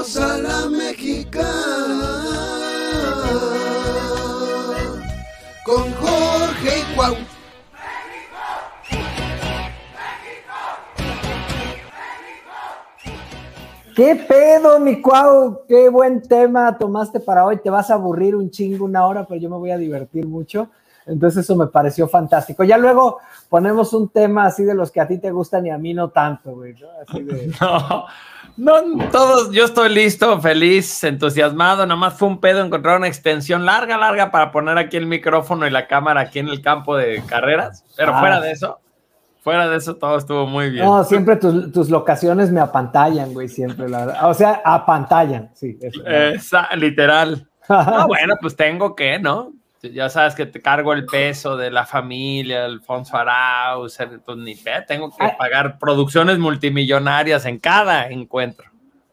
A la mexicana con Jorge y Cuau. ¿Qué pedo, mi cuau? Qué buen tema tomaste para hoy. Te vas a aburrir un chingo una hora, pero yo me voy a divertir mucho. Entonces eso me pareció fantástico. Ya luego ponemos un tema así de los que a ti te gustan y a mí no tanto, güey. ¿no? Así de... No, no, todos, yo estoy listo, feliz, entusiasmado. Nomás fue un pedo encontrar una extensión larga, larga para poner aquí el micrófono y la cámara aquí en el campo de carreras. Pero Ah. fuera de eso, fuera de eso todo estuvo muy bien. No, siempre tus, tus locaciones me apantallan, güey, siempre, la verdad. O sea, apantallan, sí. eso. Esa, literal. No, bueno, pues tengo que, ¿no? Ya sabes que te cargo el peso de la familia, Alfonso Arauz, entonces ni tengo que Ay. pagar producciones multimillonarias en cada encuentro.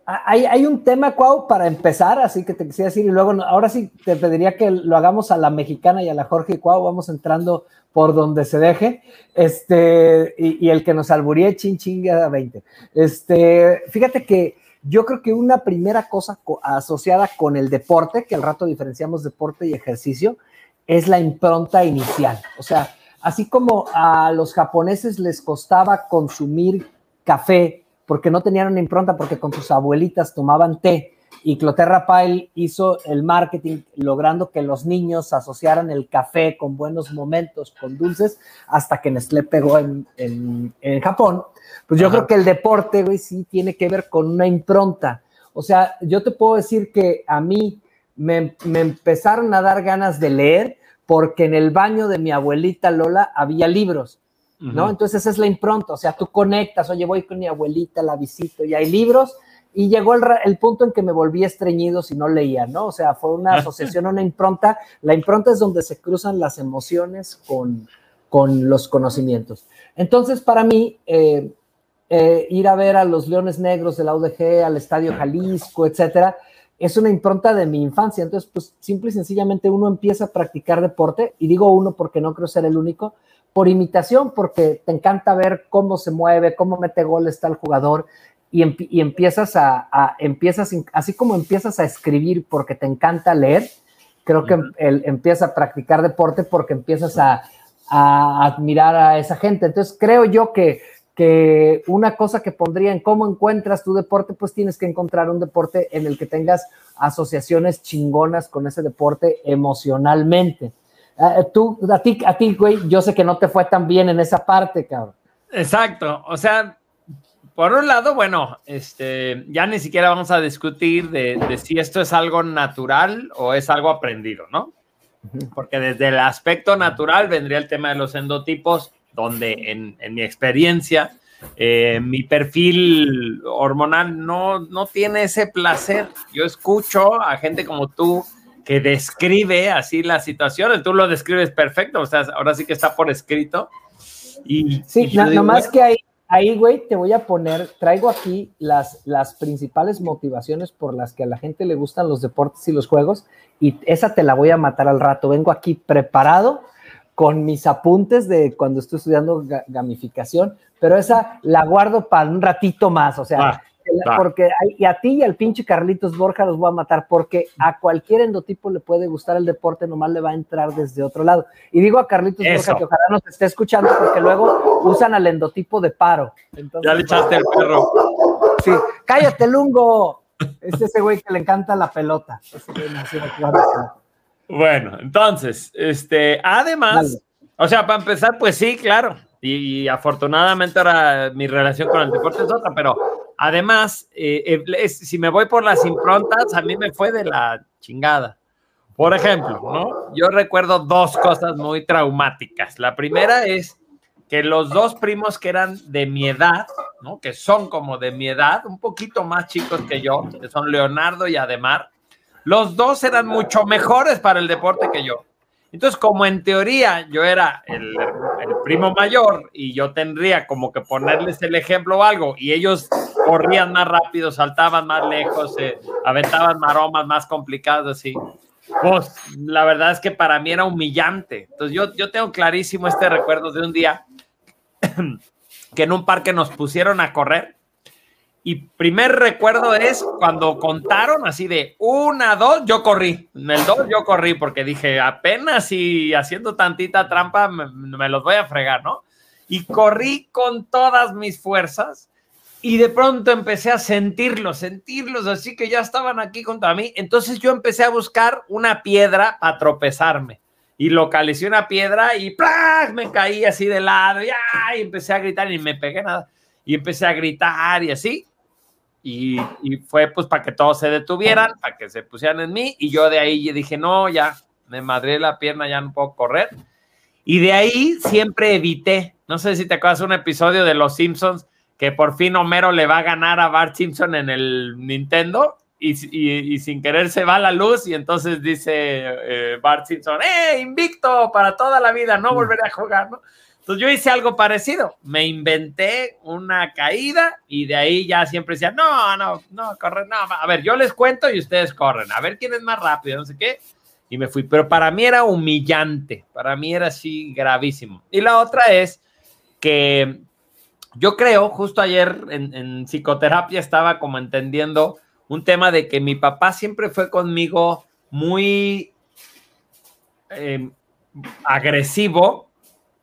Hay, hay un tema, Cuau, para empezar, así que te quisiera decir, y luego, ahora sí te pediría que lo hagamos a la mexicana y a la Jorge y Cuau, vamos entrando por donde se deje, este, y, y el que nos alburíe, chin chinga 20. Este, fíjate que yo creo que una primera cosa co- asociada con el deporte, que al rato diferenciamos deporte y ejercicio, es la impronta inicial. O sea, así como a los japoneses les costaba consumir café porque no tenían una impronta, porque con sus abuelitas tomaban té, y Cloterra Pyle hizo el marketing logrando que los niños asociaran el café con buenos momentos, con dulces, hasta que Nestlé pegó en, en- en Japón. Pues yo Ajá. creo que el deporte, güey, sí tiene que ver con una impronta. O sea, yo te puedo decir que a mí me, me empezaron a dar ganas de leer porque en el baño de mi abuelita Lola había libros. ¿no? Entonces esa es la impronta, o sea, tú conectas, oye, voy con mi abuelita, la visito y hay libros, y llegó el, punto en que me volví estreñido si no leía, ¿no? O sea, fue una asociación, una impronta. La impronta es donde se cruzan las emociones con, con los conocimientos. Entonces, para mí, eh, eh, ir a ver a los Leones Negros de la UDG, al Estadio Jalisco, etcétera, es una impronta de mi infancia. Entonces, pues simple y sencillamente uno empieza a practicar deporte, y digo uno porque no creo ser el único, por imitación, porque te encanta ver cómo se mueve, cómo mete goles tal jugador, y, empi- y empiezas a, a- empiezas, así como empiezas a escribir porque te encanta leer, creo que el, empiezas a practicar deporte porque empiezas a, a admirar a esa gente. Entonces, creo yo que, que una cosa que pondría en cómo encuentras tu deporte, pues tienes que encontrar un deporte en el que tengas asociaciones chingonas con ese deporte emocionalmente. Ah, tú, a ti, a ti, güey, yo sé que no te fue tan bien en esa parte, cabrón. Exacto, o sea, por un lado, bueno, este, ya ni siquiera vamos a discutir de, de si esto es algo natural o es algo aprendido, ¿no? Porque desde el aspecto natural vendría el tema de los endotipos, donde en, en mi experiencia, eh, mi perfil hormonal no, no tiene ese placer. Yo escucho a gente como tú que describe así las situaciones, tú lo describes perfecto, o sea, ahora sí que está por escrito. Y, Sí, y na- digo, nomás que ahí, ahí, güey, te voy a poner, traigo aquí las, las principales motivaciones por las que a la gente le gustan los deportes y los juegos, y esa te la voy a matar al rato. Vengo aquí preparado con mis apuntes de cuando estoy estudiando ga- gamificación, pero esa la guardo para un ratito más, o sea, la- porque hay- y a ti y al pinche Carlitos Borja los voy a matar porque a cualquier endotipo le puede gustar el deporte, nomás le va a entrar desde otro lado. Y digo a Carlitos Eso. Borja que ojalá nos esté escuchando porque luego usan al endotipo de paro. Entonces, ya le echaste el perro. Sí, cállate, Lungo. Es ese güey que le encanta la pelota. Ese güey nació a Bueno, entonces, este, además, Dale. o sea, para empezar, pues sí, claro. Y, y afortunadamente ahora mi relación con el deporte es otra, pero además, eh, eh, si me voy por las improntas, a mí me fue de la chingada. Por ejemplo, ¿no? Yo recuerdo dos cosas muy traumáticas. La primera es que los dos primos que eran de mi edad, ¿no? Que son como de mi edad, un poquito más chicos que yo, que son Leonardo y Ademar, los dos eran mucho mejores para el deporte que yo. Entonces, como en teoría yo era el, el primo mayor y yo tendría como que ponerles el ejemplo o algo, y ellos corrían más rápido, saltaban más lejos, eh, aventaban maromas más complicadas así, pues la verdad es que para mí era humillante. Entonces, yo, yo tengo clarísimo este recuerdo de un día que en un parque nos pusieron a correr y primer recuerdo es cuando contaron así de una, dos, yo corrí. En el dos yo corrí porque dije, apenas y haciendo tantita trampa me, me los voy a fregar, ¿no? Y corrí con todas mis fuerzas y de pronto empecé a sentirlos, sentirlos, así que ya estaban aquí contra mí. Entonces yo empecé a buscar una piedra para tropezarme y localicé una piedra y ¡plá! me caí así de lado y, empecé a gritar y me pegué nada. Y empecé a gritar y así. Y, y, fue pues para que todos se detuvieran, para que se pusieran en mí. Y yo de ahí dije, no, ya me madré la pierna, ya no puedo correr. Y de ahí siempre evité, no sé si te acuerdas un episodio de Los Simpsons que por fin Homero le va a ganar a Bart Simpson en el Nintendo y, y, y sin querer se va la luz y entonces dice eh, Bart Simpson, ¡eh, invicto para toda la vida, no volveré a jugar! ¿no? Entonces yo hice algo parecido, me inventé una caída y de ahí ya siempre decía, no, no, no, corre, no, a ver, yo les cuento y ustedes corren, a ver quién es más rápido, no sé qué, y me fui, pero para mí era humillante, para mí era así gravísimo. Y la otra es que yo creo, justo ayer en, en, psicoterapia estaba como entendiendo un tema de que mi papá siempre fue conmigo muy eh, agresivo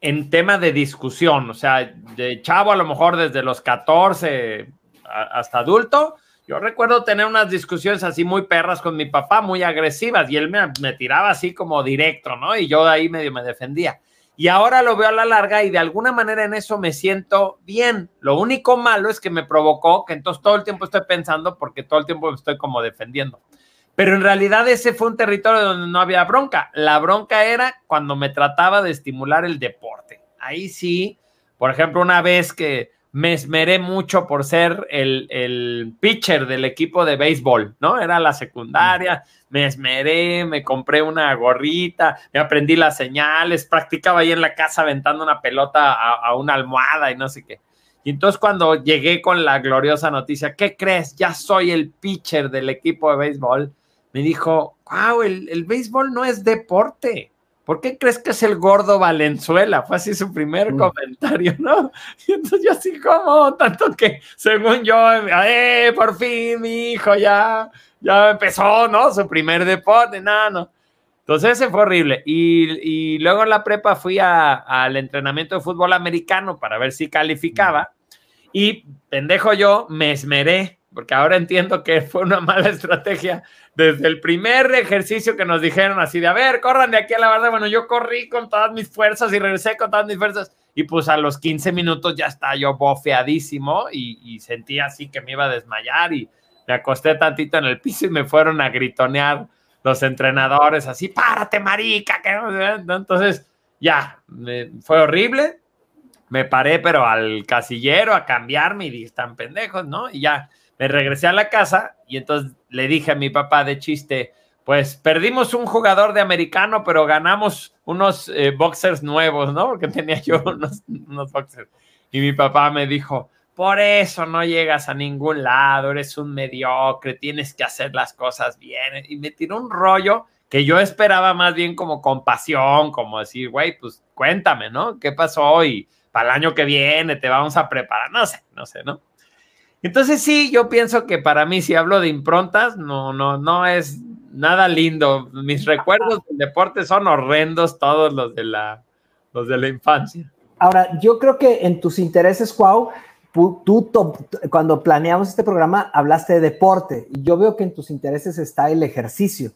en tema de discusión, o sea, de chavo a lo mejor desde los 14 hasta adulto, yo recuerdo tener unas discusiones así muy perras con mi papá, muy agresivas, y él me, tiraba así como directo, ¿no? Y yo de ahí medio me defendía. Y ahora lo veo a la larga y de alguna manera en eso me siento bien. Lo único malo es que me provocó que entonces todo el tiempo estoy pensando porque todo el tiempo me estoy como defendiendo. Pero en realidad ese fue un territorio donde no había bronca. La bronca era cuando me trataba de estimular el deporte. Ahí sí, por ejemplo, una vez que me esmeré mucho por ser el, el pitcher del equipo de béisbol, ¿no? Era la secundaria, me esmeré, me compré una gorrita, me aprendí las señales, practicaba ahí en la casa aventando una pelota a, a una almohada y no sé qué. Y entonces cuando llegué con la gloriosa noticia, ¿qué crees? Ya soy el pitcher del equipo de béisbol. Me dijo, wow, el, el béisbol no es deporte. ¿Por qué crees que es el gordo Valenzuela? Fue así su primer mm. comentario, ¿no? Y entonces yo así como, tanto que según yo, ¡eh, por fin mi hijo ya, ya empezó, ¿no? Su primer deporte, nada, no, no. Entonces ese fue horrible. Y, y luego en la prepa fui al entrenamiento de fútbol americano para ver si calificaba. Y pendejo yo, me esmeré, porque ahora entiendo que fue una mala estrategia desde el primer ejercicio que nos dijeron así de, a ver, corran de aquí a la verdad, bueno, yo corrí con todas mis fuerzas y regresé con todas mis fuerzas. Y pues a los 15 minutos ya está yo bofeadísimo y, y sentí así que me iba a desmayar y me acosté tantito en el piso y me fueron a gritonear los entrenadores así, párate marica, que entonces ya, me, fue horrible, me paré pero al casillero a cambiarme y dije, están pendejos, ¿no? Y ya me regresé a la casa y entonces le dije a mi papá de chiste, pues perdimos un jugador de americano, pero ganamos unos eh, boxers nuevos, ¿no? Porque tenía yo unos, boxers. Y mi papá me dijo, por eso no llegas a ningún lado, eres un mediocre, tienes que hacer las cosas bien. Y me tiró un rollo que yo esperaba más bien como compasión, como decir, güey, pues cuéntame, ¿no? ¿Qué pasó hoy? Para el año que viene te vamos a preparar, no sé, no sé, ¿no? Entonces sí, yo pienso que para mí si hablo de improntas, no, no, no es nada lindo. Mis recuerdos del deporte son horrendos todos los de la, los de la infancia. Ahora, yo creo que en tus intereses, Cuau, tú cuando planeamos este programa hablaste de deporte y yo veo que en tus intereses está el ejercicio,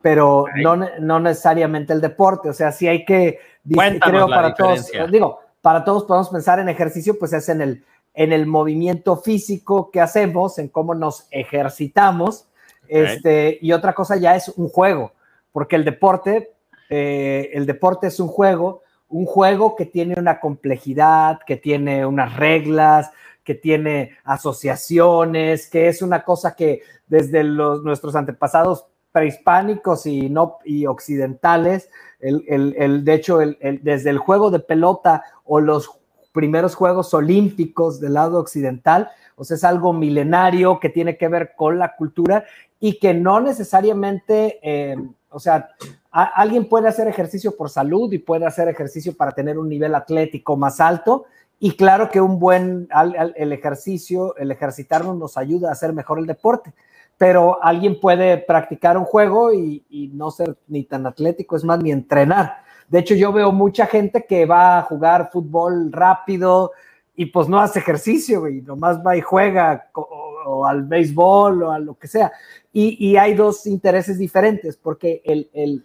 pero no, no, necesariamente el deporte. O sea, sí hay que, Cuéntanos creo para todos, digo, para todos podemos pensar en ejercicio, pues es en el en el movimiento físico que hacemos, en cómo nos ejercitamos. Okay. Este, y otra cosa ya es un juego, porque el deporte, eh, el deporte es un juego, un juego que tiene una complejidad, que tiene unas reglas, que tiene asociaciones, que es una cosa que desde los, nuestros antepasados prehispánicos y, no, y occidentales, el, el, el de hecho, desde el juego de pelota o los primeros Juegos Olímpicos del lado occidental, o sea, es algo milenario que tiene que ver con la cultura y que no necesariamente, eh, o sea, alguien puede hacer ejercicio por salud y puede hacer ejercicio para tener un nivel atlético más alto. Y claro que un buen, el ejercicio, el ejercitarnos nos ayuda a hacer mejor el deporte, pero alguien puede practicar un juego y, no ser ni tan atlético, es más, ni entrenar. De hecho, yo veo mucha gente que va a jugar fútbol rápido y pues no hace ejercicio, y nomás va y juega o, al béisbol o a lo que sea. Y, hay dos intereses diferentes, porque el, el,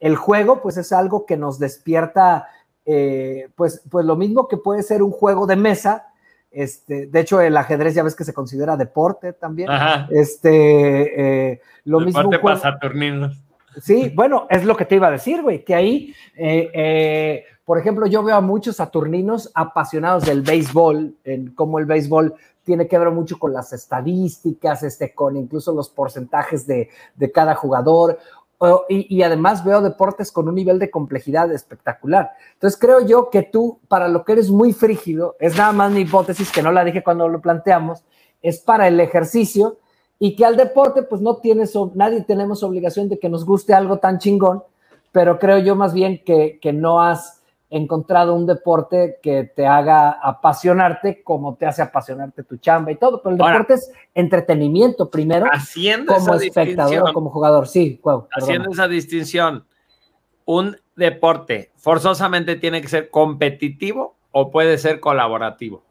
el juego pues es algo que nos despierta eh, pues, pues lo mismo que puede ser un juego de mesa, este, de hecho, el ajedrez ya ves que se considera deporte también. Este, eh, lo deporte mismo. para Saturninos. Sí, bueno, es lo que te iba a decir, güey, que ahí, eh, por ejemplo, yo veo a muchos saturninos apasionados del béisbol, en cómo el béisbol tiene que ver mucho con las estadísticas, este, con incluso los porcentajes de, de cada jugador y, además veo deportes con un nivel de complejidad espectacular. Entonces creo yo que tú, para lo que eres muy frígido, es nada más mi hipótesis, que no la dije cuando lo planteamos, es para el ejercicio y que al deporte, pues no tienes, nadie tenemos obligación de que nos guste algo tan chingón, pero creo yo más bien que, que no has encontrado un deporte que te haga apasionarte como te hace apasionarte tu chamba y todo, pero el deporte es entretenimiento primero haciendo como espectador como jugador, sí, haciendo esa distinción, un deporte forzosamente tiene que ser competitivo o puede ser colaborativo.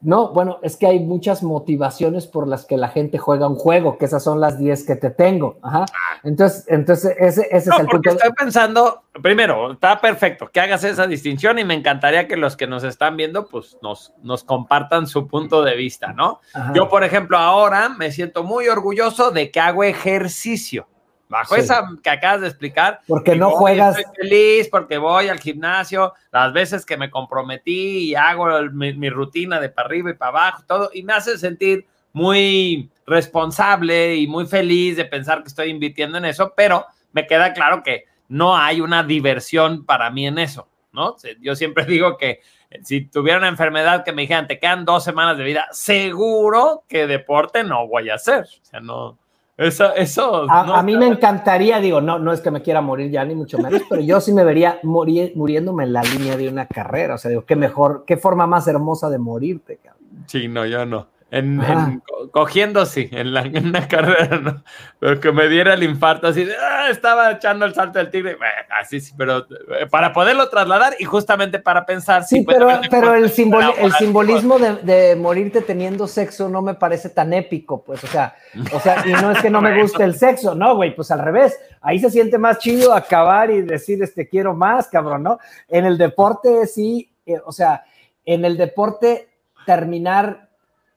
No, bueno, es que hay muchas motivaciones por las que la gente juega un juego, que esas son las 10 que te tengo. Ajá. Entonces, entonces ese, es el punto. Estoy pensando, primero, está perfecto que hagas esa distinción y me encantaría que los que nos están viendo, pues nos, nos compartan su punto de vista, ¿no? Yo, por ejemplo, ahora me siento muy orgulloso de que hago ejercicio. Bajo esa que acabas de explicar. Porque no juegas. Estoy feliz porque voy al gimnasio, las veces que me comprometí y hago mi, rutina de para arriba y para abajo, todo, y me hace sentir muy responsable y muy feliz de pensar que estoy invirtiendo en eso, pero me queda claro que no hay una diversión para mí en eso, ¿no? Yo siempre digo que si tuviera una enfermedad que me dijeran, te quedan dos semanas de vida, seguro que deporte no voy a hacer. O sea, no, eso, eso. A, mí me encantaría, digo, no, no es que me quiera morir ya, ni mucho menos, pero yo sí me vería muriéndome en la línea de una carrera. O sea, digo, qué mejor, qué forma más hermosa de morirte, cabrón. Sí, no, yo no. En, cogiendo sí, en, la, en una carrera, ¿no? Pero que me diera el infarto así de, ah, estaba echando el salto del tigre, así sí, pero eh, para poderlo trasladar y justamente para pensar. Sí, pero, pero el, el simbolismo de, de, morirte teniendo sexo no me parece tan épico, pues, o sea, o sea, y no es que no me guste el sexo, no, güey, pues al revés, ahí se siente más chido acabar y decir, este, quiero más, cabrón, ¿no? En el deporte sí, eh, o sea, en el deporte terminar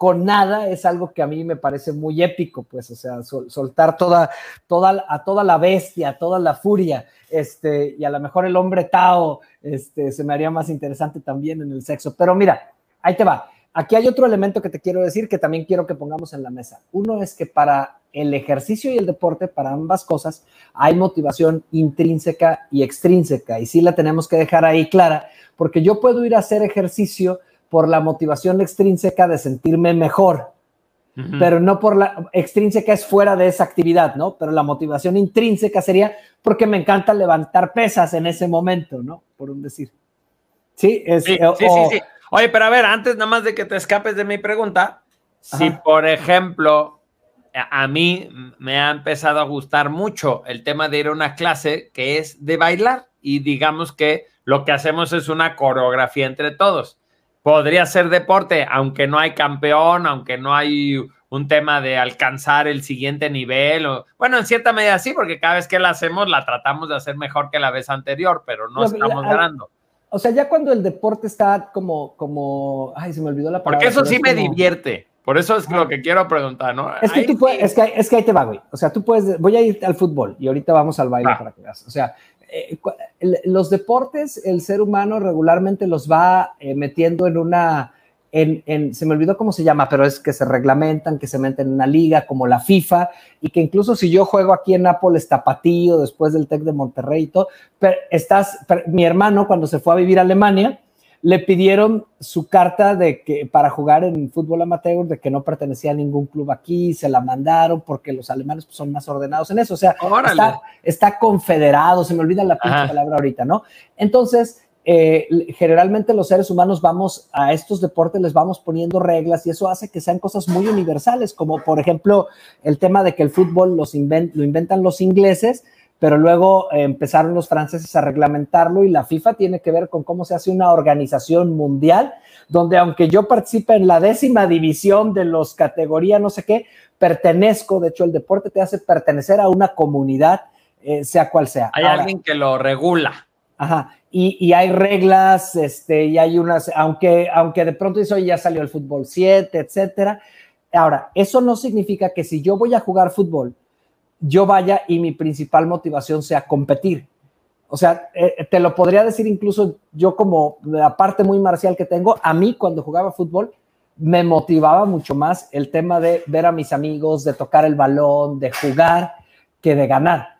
con nada es algo que a mí me parece muy épico, pues, o sea, soltar toda, toda, a toda la bestia, toda la furia, este, y a lo mejor el hombre Tao, este, se me haría más interesante también en el sexo. Pero mira, ahí te va. Aquí hay otro elemento que te quiero decir que también quiero que pongamos en la mesa. Uno es que para el ejercicio y el deporte, para ambas cosas, hay motivación intrínseca y extrínseca, y sí la tenemos que dejar ahí clara, porque yo puedo ir a hacer ejercicio por la motivación extrínseca de sentirme mejor, pero no por la extrínseca es fuera de esa actividad, ¿no? Pero la motivación intrínseca sería porque me encanta levantar pesas en ese momento, ¿no? Por un decir. Sí, es, sí, sí, sí, Oye, pero a ver, antes nada más de que te escapes de mi pregunta, si por ejemplo a mí me ha empezado a gustar mucho el tema de ir a una clase que es de bailar y digamos que lo que hacemos es una coreografía entre todos podría ser deporte, aunque no hay campeón, aunque no hay un tema de alcanzar el siguiente nivel. O, bueno, en cierta medida sí, porque cada vez que la hacemos la tratamos de hacer mejor que la vez anterior, pero no, estamos ganando. O sea, ya cuando el deporte está como, como, ay, se me olvidó la palabra. Porque eso sí me divierte. Por eso es lo que quiero preguntar, ¿no? Es que, tú puedes, es, que, es que ahí te va, güey. O sea, tú puedes, voy a ir al fútbol y ahorita vamos al baile para que veas. O sea, eh, los deportes, el ser humano regularmente los va eh, metiendo en una, en, se me olvidó cómo se llama, pero es que se reglamentan, que se meten en una liga como la FIFA, y que incluso si yo juego aquí en Nápoles tapatío después del TEC de Monterrey y todo, pero estás, mi hermano cuando se fue a vivir a Alemania, le pidieron su carta de que para jugar en fútbol amateur de que no pertenecía a ningún club aquí, se la mandaron porque los alemanes pues, son más ordenados en eso, o sea, está, confederado, se me olvida la palabra ahorita, ¿no? Entonces, eh, generalmente los seres humanos vamos a estos deportes, les vamos poniendo reglas y eso hace que sean cosas muy universales, como por ejemplo el tema de que el fútbol los lo inventan los ingleses, pero luego eh, empezaron los franceses a reglamentarlo y la FIFA tiene que ver con cómo se hace una organización mundial, donde aunque yo participe en la décima división de los categorías, no sé qué, pertenezco, de hecho el deporte te hace pertenecer a una comunidad, eh, sea cual sea. Hay alguien que lo regula. Ajá, y, hay reglas, este, y hay unas, aunque, aunque de pronto dice, oye, ya salió el fútbol 7, etcétera. Ahora, eso no significa que si yo voy a jugar fútbol, yo vaya y mi principal motivación sea competir. O sea, eh, te lo podría decir incluso yo como la parte muy marcial que tengo, a mí cuando jugaba fútbol me motivaba mucho más el tema de ver a mis amigos, de tocar el balón, de jugar, que de ganar.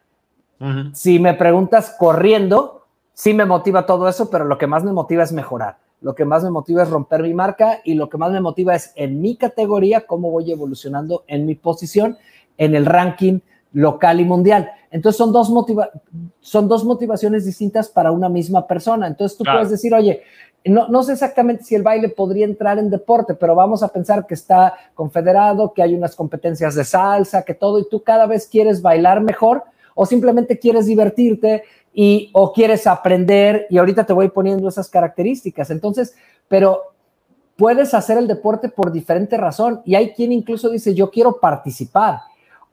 Si me preguntas corriendo, sí me motiva todo eso, pero lo que más me motiva es mejorar. Lo que más me motiva es romper mi marca y lo que más me motiva es en mi categoría cómo voy evolucionando en mi posición en el ranking local y mundial. Entonces son dos, son dos motivaciones distintas para una misma persona. Entonces tú puedes decir, oye, no, no, sé exactamente si el baile podría entrar en deporte, pero vamos a pensar que está confederado, que hay unas competencias de salsa, que todo, y tú cada vez quieres bailar mejor o simplemente quieres divertirte y o quieres aprender y ahorita te voy poniendo esas características. Entonces, pero puedes hacer el deporte por diferente razón y hay quien incluso dice, yo quiero participar.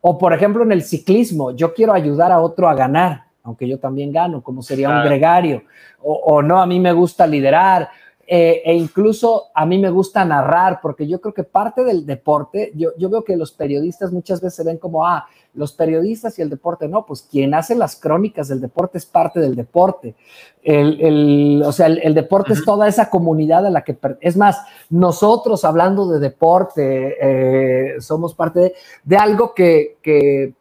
O por ejemplo en el ciclismo, yo quiero ayudar a otro a ganar, aunque yo también gano, como sería un gregario. O, o, no, a mí me gusta liderar. Eh, e incluso a mí me gusta narrar, porque yo creo que parte del deporte, yo, yo veo que los periodistas muchas veces se ven como, ah, los periodistas y el deporte, no, pues quien hace las crónicas del deporte es parte del deporte. El, o sea, el, deporte es toda esa comunidad a la que, es más, nosotros hablando de deporte, eh, somos parte de, de algo que, que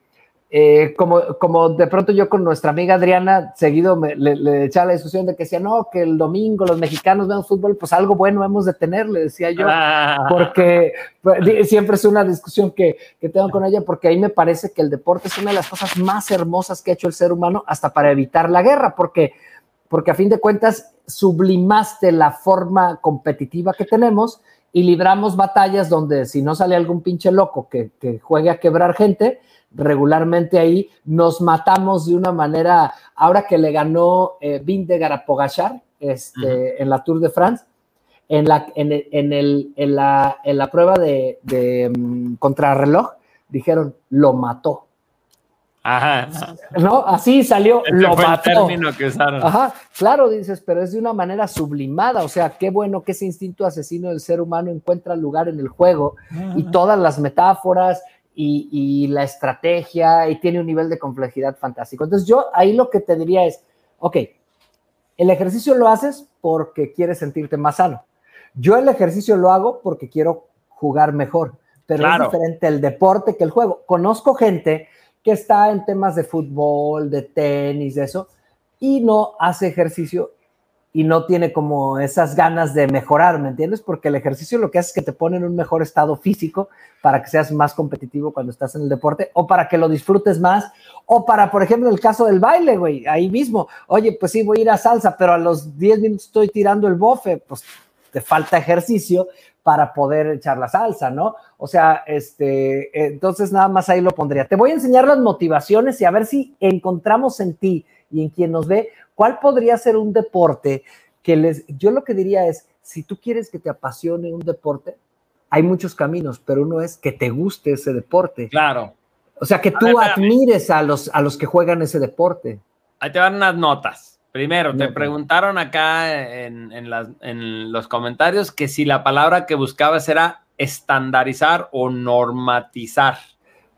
eh, como, como de pronto yo con nuestra amiga Adriana, seguido me, le, echaba la discusión de que decía, no, que el domingo los mexicanos ven fútbol, pues algo bueno hemos de tener, le decía yo, ah. porque pues, siempre es una discusión que, que, tengo con ella, porque ahí me parece que el deporte es una de las cosas más hermosas que ha hecho el ser humano hasta para evitar la guerra, porque, porque a fin de cuentas sublimaste la forma competitiva que tenemos y libramos batallas donde si no sale algún pinche loco que, que juegue a quebrar gente, regularmente ahí, nos matamos de una manera, ahora que le ganó eh, Vindegar a Pogachar este, en la Tour de France, en la, en, el, en, la, en la prueba de, de mm, contrarreloj, dijeron, lo mató. Ajá. ¿No? Así salió, lo mató. Ajá, claro, dices, pero es de una manera sublimada, o sea, qué bueno que ese instinto asesino del ser humano encuentra lugar en el juego y todas las metáforas, y, la estrategia y tiene un nivel de complejidad fantástico. Entonces yo ahí lo que te diría es, ok, el ejercicio lo haces porque quieres sentirte más sano. Yo el ejercicio lo hago porque quiero jugar mejor, pero es diferente el deporte que el juego. Conozco gente que está en temas de fútbol, de tenis, de eso, y no hace ejercicio y no tiene como esas ganas de mejorar, ¿me entiendes? Porque el ejercicio lo que hace es que te pone en un mejor estado físico para que seas más competitivo cuando estás en el deporte o para que lo disfrutes más o para, por ejemplo, el caso del baile, güey, ahí mismo, oye, pues sí, voy a ir a salsa, pero a los 10 minutos estoy tirando el bofe, pues te falta ejercicio para poder echar la salsa, ¿no? O sea, este, entonces nada más ahí lo pondría. Te voy a enseñar las motivaciones y a ver si encontramos en ti y en quien nos ve ¿Cuál podría ser un deporte que les, yo lo que diría es, si tú quieres que te apasione un deporte, hay muchos caminos, pero uno es que te guste ese deporte. Claro. O sea, que tú admires a los, a los que juegan ese deporte. Ahí te van unas notas. Primero, te preguntaron acá en, en, los comentarios que si la palabra que buscabas era estandarizar o normatizar.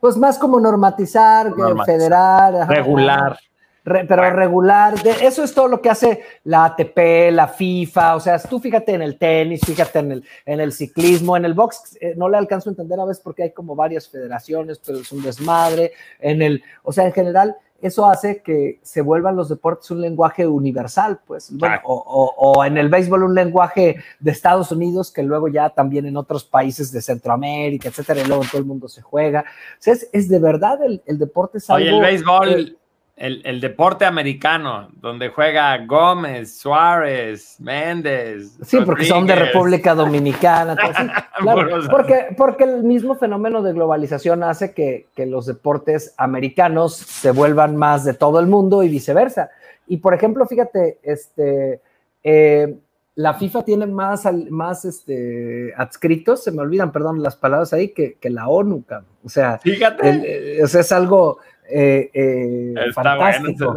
Pues más como normatizar, federar. Regular pero regular, eso es todo lo que hace la ATP, la FIFA, o sea, tú fíjate en el tenis, fíjate en el, en el ciclismo, en el box, eh, no le alcanzo a entender a veces porque hay como varias federaciones, pero es un desmadre, en el, o sea, en general, eso hace que se vuelvan los deportes un lenguaje universal, pues, bueno, o, o, en el béisbol un lenguaje de Estados Unidos que luego ya también en otros países de Centroamérica, etcétera, y luego todo el mundo se juega. O sea, es, de verdad el, el deporte es algo... Oye, el béisbol el, el, deporte americano, donde juega Gómez, Suárez, Méndez. Sí, porque son de República Dominicana. claro, porque, porque el mismo fenómeno de globalización hace que, que, los deportes americanos se vuelvan más de todo el mundo y viceversa. Y por ejemplo, fíjate, este, eh, la FIFA tiene más, más este, adscritos, se me olvidan, perdón, las palabras ahí, que, que la ONU, o sea, fíjate. o sea, es algo eh, eh, fantástico.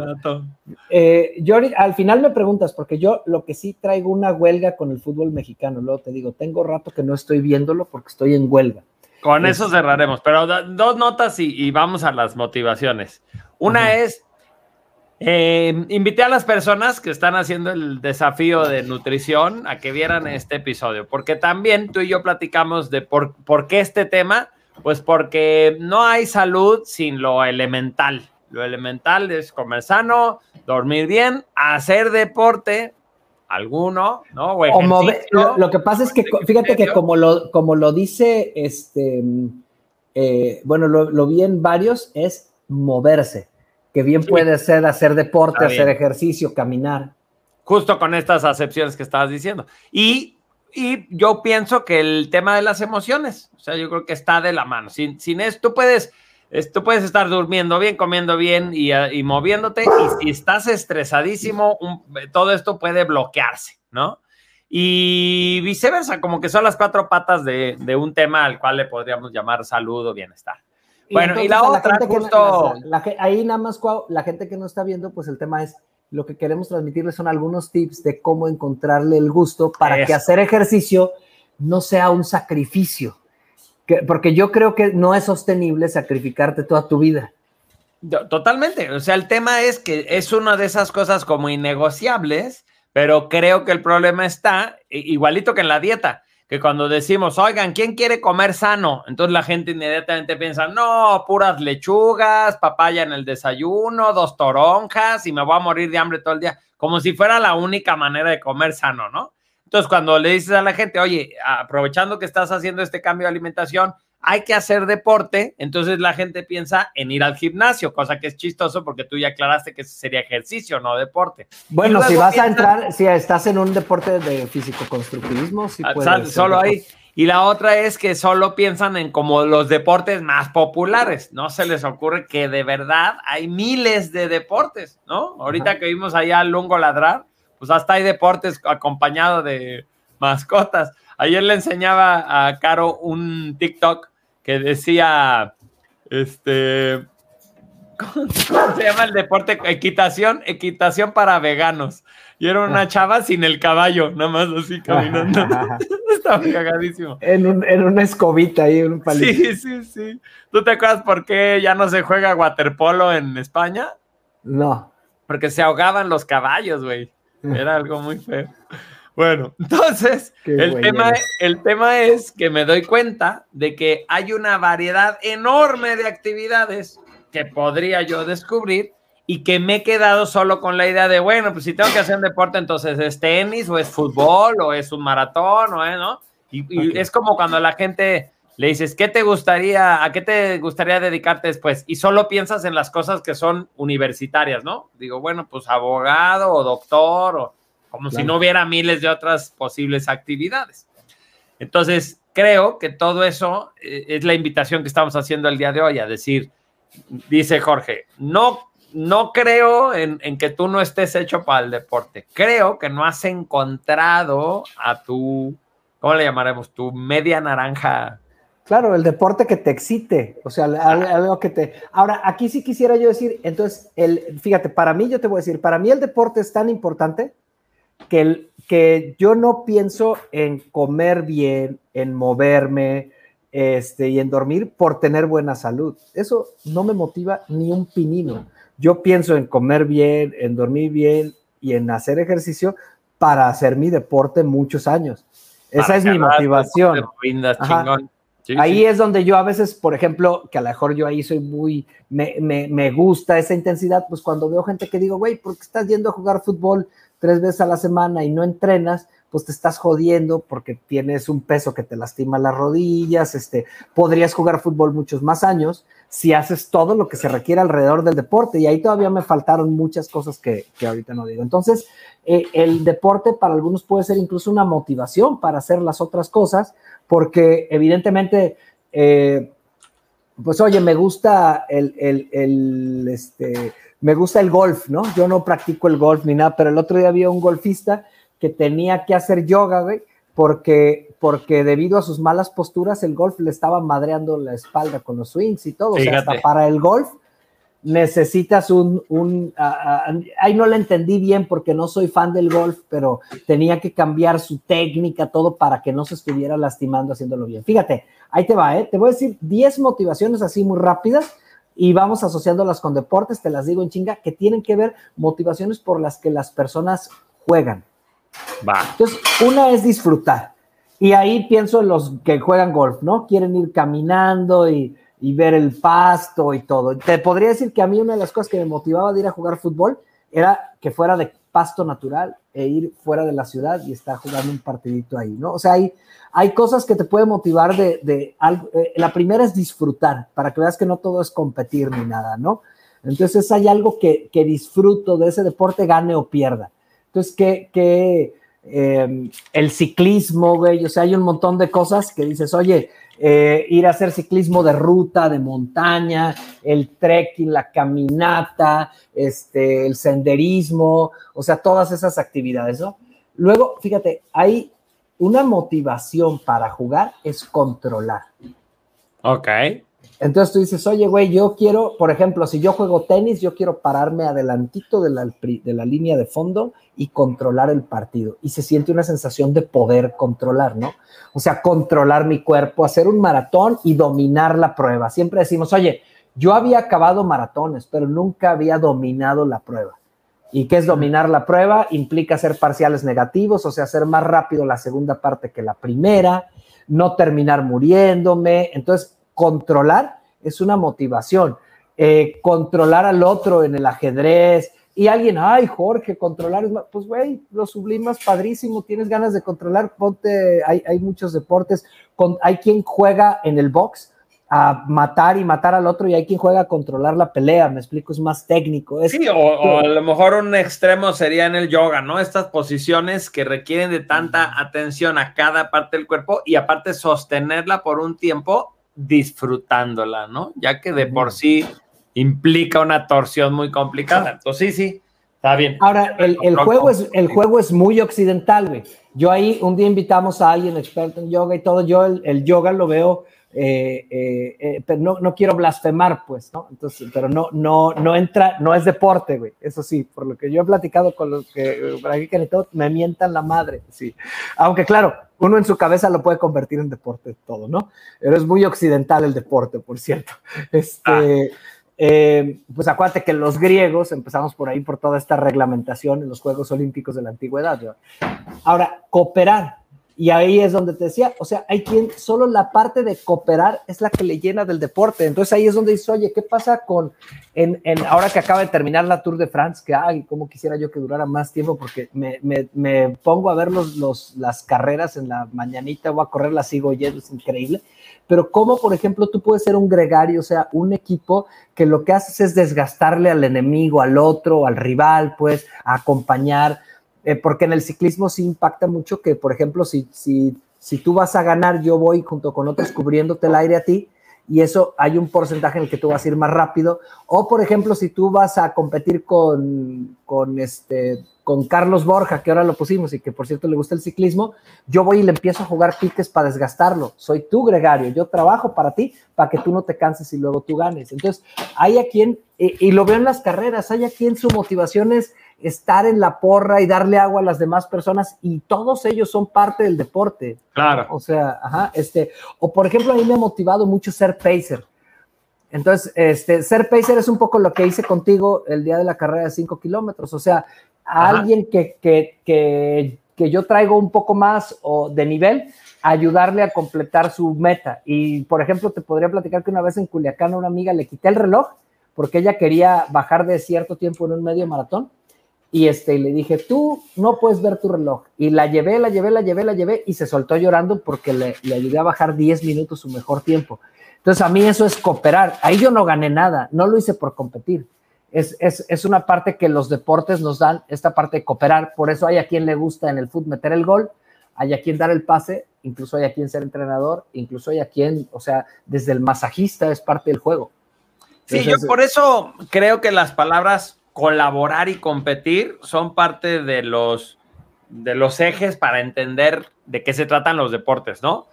Eh, yo al final me preguntas, porque yo lo que sí traigo una huelga con el fútbol mexicano, luego te digo, tengo rato que no estoy viéndolo porque estoy en huelga. Con eso cerraremos, pero dos notas y, vamos a las motivaciones. Una es, invité a las personas que están haciendo el desafío de nutrición a que vieran este episodio, porque también tú y yo platicamos de por, por qué este tema pues porque no hay salud sin lo elemental. Lo elemental es comer sano, dormir bien, hacer deporte, alguno, ¿no? O, lo, que pasa es que, fíjate que como lo, como lo dice, este, eh, bueno, lo, vi en varios, es moverse, que bien puede ser hacer deporte, hacer ejercicio, caminar. Justo con estas acepciones que estabas diciendo. Y y yo pienso que el tema de las emociones, o sea, yo creo que está de la mano. Sin, sin eso, tú puedes, tú puedes estar durmiendo bien, comiendo bien y, y moviéndote, y si estás estresadísimo, todo esto puede bloquearse, ¿no? Y viceversa, como que son las cuatro patas de, de un tema al cual le podríamos llamar salud o bienestar. bueno, y la otra, justo... ahí nada más, la gente que no está viendo, pues el tema es lo que queremos transmitirles son algunos tips de cómo encontrarle el gusto para que hacer ejercicio no sea un sacrificio. porque yo creo que no es sostenible sacrificarte toda tu vida. Totalmente. O sea, el tema es que es una de esas cosas como innegociables, pero creo que el problema está igualito que en la dieta que cuando decimos, oigan, ¿quién quiere comer sano? Entonces la gente inmediatamente piensa, no, puras lechugas, papaya en el desayuno, dos toronjas y me voy a morir de hambre todo el día, como si fuera la única manera de comer sano, ¿no? Entonces cuando le dices a la gente, oye, aprovechando que estás haciendo este cambio de alimentación, hay que hacer deporte, entonces la gente piensa en ir al gimnasio, cosa que es chistoso porque tú ya aclaraste que sería ejercicio, no deporte. Bueno, si vas a entrar, si estás en un deporte de físico-constructivismo, sí ah, puedes. Solo ahí. Y la otra es que solo piensan en como los deportes más populares. No se les ocurre que de verdad hay miles de deportes, ¿no? Ahorita que vimos allá al Lungo ladrar, pues hasta hay deportes acompañados de mascotas. Ayer le enseñaba a Caro un TikTok que decía, este, ¿cómo, se llama el deporte? Equitación, equitación para veganos. Y era una chava sin el caballo, nada más así caminando. Estaba cagadísimo. En, un, en, una escobita ahí, en un palito. Sí, sí, sí. ¿Tú te acuerdas por qué ya no se juega waterpolo en España? No. Porque se ahogaban los caballos, güey. Era algo muy feo. Bueno, entonces, el tema, el tema es que me doy cuenta de que hay una variedad enorme de actividades que podría yo descubrir y que me he quedado solo con la idea de, bueno, pues si tengo que hacer un deporte, entonces es tenis o es fútbol o es un maratón o es, ¿no? Y, es como cuando la gente le dices, ¿qué te gustaría, a qué te gustaría dedicarte después? Y solo piensas en las cosas que son universitarias, ¿no? Digo, bueno, pues abogado o doctor o como si no hubiera miles de otras posibles actividades. Entonces, creo que todo eso eh, es la invitación que estamos haciendo el día de hoy, a decir, dice Jorge, no, no creo en, en, que tú no estés hecho para el deporte, creo que no has encontrado a tu, ¿cómo le llamaremos? Tu media naranja. Claro, el deporte que te excite, o sea, algo que te... Ahora, aquí sí quisiera yo decir, entonces, el, fíjate, para mí, yo te voy a decir, para mí el deporte es tan importante que, que yo no pienso en comer bien, en moverme este, y en dormir por tener buena salud. Eso no me motiva ni un pinino. Yo pienso en comer bien, en dormir bien y en hacer ejercicio para hacer mi deporte muchos años. Esa es mi motivación. ahí es donde yo a veces, por ejemplo, que a lo mejor yo ahí soy muy, me, me, me gusta esa intensidad, pues cuando veo gente que digo, güey, ¿por qué estás yendo a jugar fútbol tres veces a la semana y no entrenas, pues te estás jodiendo porque tienes un peso que te lastima las rodillas, este, podrías jugar fútbol muchos más años si haces todo lo que se requiere alrededor del deporte y ahí todavía me faltaron muchas cosas que, ahorita no digo. Entonces, eh, el deporte para algunos puede ser incluso una motivación para hacer las otras cosas porque evidentemente... Eh, pues oye, me gusta el, el, el, este, me gusta el golf, ¿no? Yo no practico el golf ni nada, pero el otro día había un golfista que tenía que hacer yoga, güey, porque, porque debido a sus malas posturas, el golf le estaba madreando la espalda con los swings y todo. O sea, hasta para el golf necesitas un, un ahí no lo entendí bien porque no soy fan del golf, pero tenía que cambiar su técnica, todo para que no se estuviera lastimando haciéndolo bien. Fíjate, ahí te va, ¿eh? te voy a decir 10 motivaciones así muy rápidas y vamos asociándolas con deportes, te las digo en chinga, que tienen que ver motivaciones por las que las personas juegan. Va. Entonces, una es disfrutar. Y ahí pienso en los que juegan golf, ¿no? Quieren ir caminando y y ver el pasto y todo. Te podría decir que a mí una de las cosas que me motivaba de ir a jugar fútbol era que fuera de pasto natural e ir fuera de la ciudad y estar jugando un partidito ahí, ¿no? O sea, hay, hay cosas que te pueden motivar de, de algo. Eh, la primera es disfrutar, para que veas que no todo es competir ni nada, ¿no? Entonces hay algo que, que disfruto de ese deporte, gane o pierda. Entonces, que, que eh, el ciclismo, güey, o sea, hay un montón de cosas que dices, oye, eh, ir a hacer ciclismo de ruta, de montaña, el trekking, la caminata, este, el senderismo, o sea, todas esas actividades, ¿no? Luego, fíjate, hay una motivación para jugar es controlar. Ok. Entonces tú dices, oye, güey, yo quiero, por ejemplo, si yo juego tenis, yo quiero pararme adelantito de la, línea de fondo y controlar el partido. Y se siente una sensación de poder controlar, ¿no? O sea, controlar mi cuerpo, hacer un maratón y dominar la prueba. Siempre decimos, oye, yo había acabado maratones, pero nunca había dominado la prueba. ¿Y qué es dominar la prueba? Implica hacer parciales negativos, o sea, hacer más rápido la segunda parte que la primera, no terminar muriéndome. Entonces, controlar es una motivación. Eh, controlar al otro en el ajedrez. Y alguien, ay, Jorge, controlar es Pues, güey, lo sublimas padrísimo, tienes ganas de controlar, ponte, hay, hay muchos deportes, con, hay quien juega en el box a matar y matar al otro y hay quien juega a controlar la pelea, me explico, es más técnico. sí, o, a lo mejor un extremo sería en el yoga, ¿no? Estas posiciones que requieren de tanta atención a cada parte del cuerpo y aparte sostenerla por un tiempo disfrutándola, ¿no? Ya que de por sí implica una torsión muy complicada. Entonces, sí, sí, está bien. Ahora, el, juego, es, el juego es muy occidental, güey. Yo ahí un día invitamos a alguien experto en yoga y todo. Yo el yoga lo veo eh, eh, eh, pero no, no, quiero blasfemar, pues, ¿no? Entonces, pero no, no, no entra, no es deporte, güey. Eso sí, por lo que yo he platicado con los que todo, me mientan la madre, sí. Aunque claro, uno en su cabeza lo puede convertir en deporte todo, ¿no? Pero es muy occidental el deporte, por cierto. Este, ah. pues acuérdate que los griegos, empezamos por ahí por toda esta reglamentación en los Juegos Olímpicos de la Antigüedad. ¿no? Ahora, cooperar y ahí es donde te decía, o sea, hay quien solo la parte de cooperar es la que le llena del deporte. Entonces ahí es donde dice, oye, ¿qué pasa con, en, en ahora que acaba de terminar la Tour de France, que, ay, cómo quisiera yo que durara más tiempo, porque me, me, pongo a ver los, los, las carreras en la mañanita, voy a correr, las sigo oyendo, es increíble. Pero cómo, por ejemplo, tú puedes ser un gregario, o sea, un equipo que lo que haces es desgastarle al enemigo, al otro, al rival, pues, acompañar eh, porque en el ciclismo sí impacta mucho que, por ejemplo, si, si, si tú vas a ganar, yo voy junto con otros cubriéndote el aire a ti, y eso hay un porcentaje en el que tú vas a ir más rápido. O, por ejemplo, si tú vas a competir con, con, este, con Carlos Borja, que ahora lo pusimos y que por cierto le gusta el ciclismo, yo voy y le empiezo a jugar piques para desgastarlo. Soy tu gregario, yo trabajo para ti, para que tú no te canses y luego tú ganes. Entonces, hay a quien, y, y lo veo en las carreras, hay a quien su motivación es estar en la porra y darle agua a las demás personas y todos ellos son parte del deporte. Claro. O sea, ajá, este, o por ejemplo, a mí me ha motivado mucho ser pacer. Entonces, este, ser pacer es un poco lo que hice contigo el día de la carrera de 5 kilómetros. O sea, a alguien que, que, que, que, yo traigo un poco más o de nivel, ayudarle a completar su meta. Y, por ejemplo, te podría platicar que una vez en Culiacán a una amiga le quité el reloj porque ella quería bajar de cierto tiempo en un medio maratón y este, le dije, tú no puedes ver tu reloj. Y la llevé, la llevé, la llevé, la llevé y se soltó llorando porque le, le ayudé a bajar 10 minutos su mejor tiempo. Entonces, a mí eso es cooperar. Ahí yo no gané nada, no lo hice por competir. Es, es, es, una parte que los deportes nos dan, esta parte de cooperar. Por eso hay a quien le gusta en el fútbol meter el gol, hay a quien dar el pase, incluso hay a quien ser entrenador, incluso hay a quien, o sea, desde el masajista es parte del juego. Sí, yo por eso creo que las palabras colaborar y competir son parte de los, de los ejes para entender de qué se tratan los deportes, ¿no?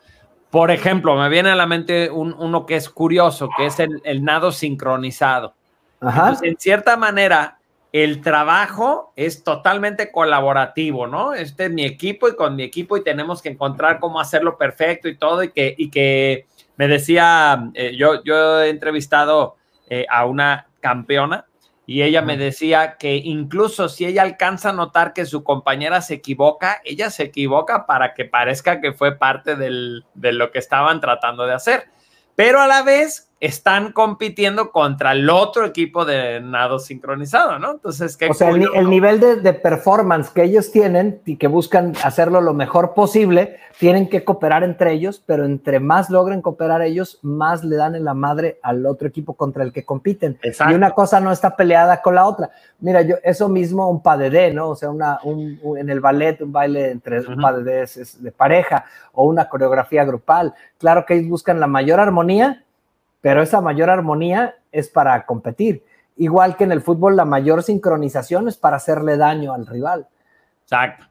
Por ejemplo, me viene a la mente un, uno que es curioso, que es el, el nado sincronizado. Entonces, en cierta manera, el trabajo es totalmente colaborativo, ¿no? Este es mi equipo y con mi equipo y tenemos que encontrar cómo hacerlo perfecto y todo y que, y que me decía, eh, yo, yo he entrevistado eh, a una campeona y ella me decía que incluso si ella alcanza a notar que su compañera se equivoca, ella se equivoca para que parezca que fue parte del, de lo que estaban tratando de hacer. Pero a la vez están compitiendo contra el otro equipo de nado sincronizado, ¿no? Entonces, ¿qué O sea, el, el, nivel de, de, performance que ellos tienen y que buscan hacerlo lo mejor posible, tienen que cooperar entre ellos, pero entre más logren cooperar ellos, más le dan en la madre al otro equipo contra el que compiten. Exacto. Y una cosa no está peleada con la otra. Mira, yo, eso mismo un pas de deux, ¿no? O sea, una, un, un, en el ballet, un baile entre uh -huh. un es de pareja o una coreografía grupal. Claro que ellos buscan la mayor armonía, pero esa mayor armonía es para competir. Igual que en el fútbol, la mayor sincronización es para hacerle daño al rival. Exacto.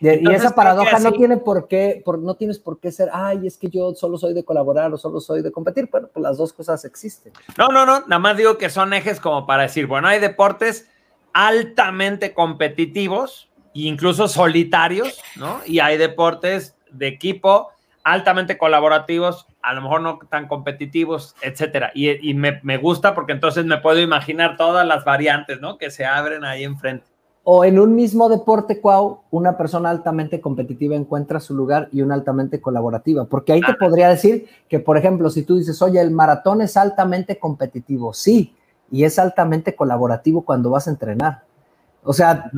Y, Entonces, y esa paradoja no tiene por qué, por, no tienes por qué ser, ay, es que yo solo soy de colaborar o solo soy de competir. Bueno, pues las dos cosas existen. No, no, no, nada más digo que son ejes como para decir, bueno, hay deportes altamente competitivos e incluso solitarios, ¿no? Y hay deportes de equipo altamente colaborativos, a lo mejor no tan competitivos, etcétera. Y, y me, me, gusta porque entonces me puedo imaginar todas las variantes, ¿no? Que se abren ahí enfrente. O en un mismo deporte, Cuau, una persona altamente competitiva encuentra su lugar y una altamente colaborativa. Porque ahí ah. te podría decir que, por ejemplo, si tú dices, oye, el maratón es altamente competitivo, sí, y es altamente colaborativo cuando vas a entrenar. O sea,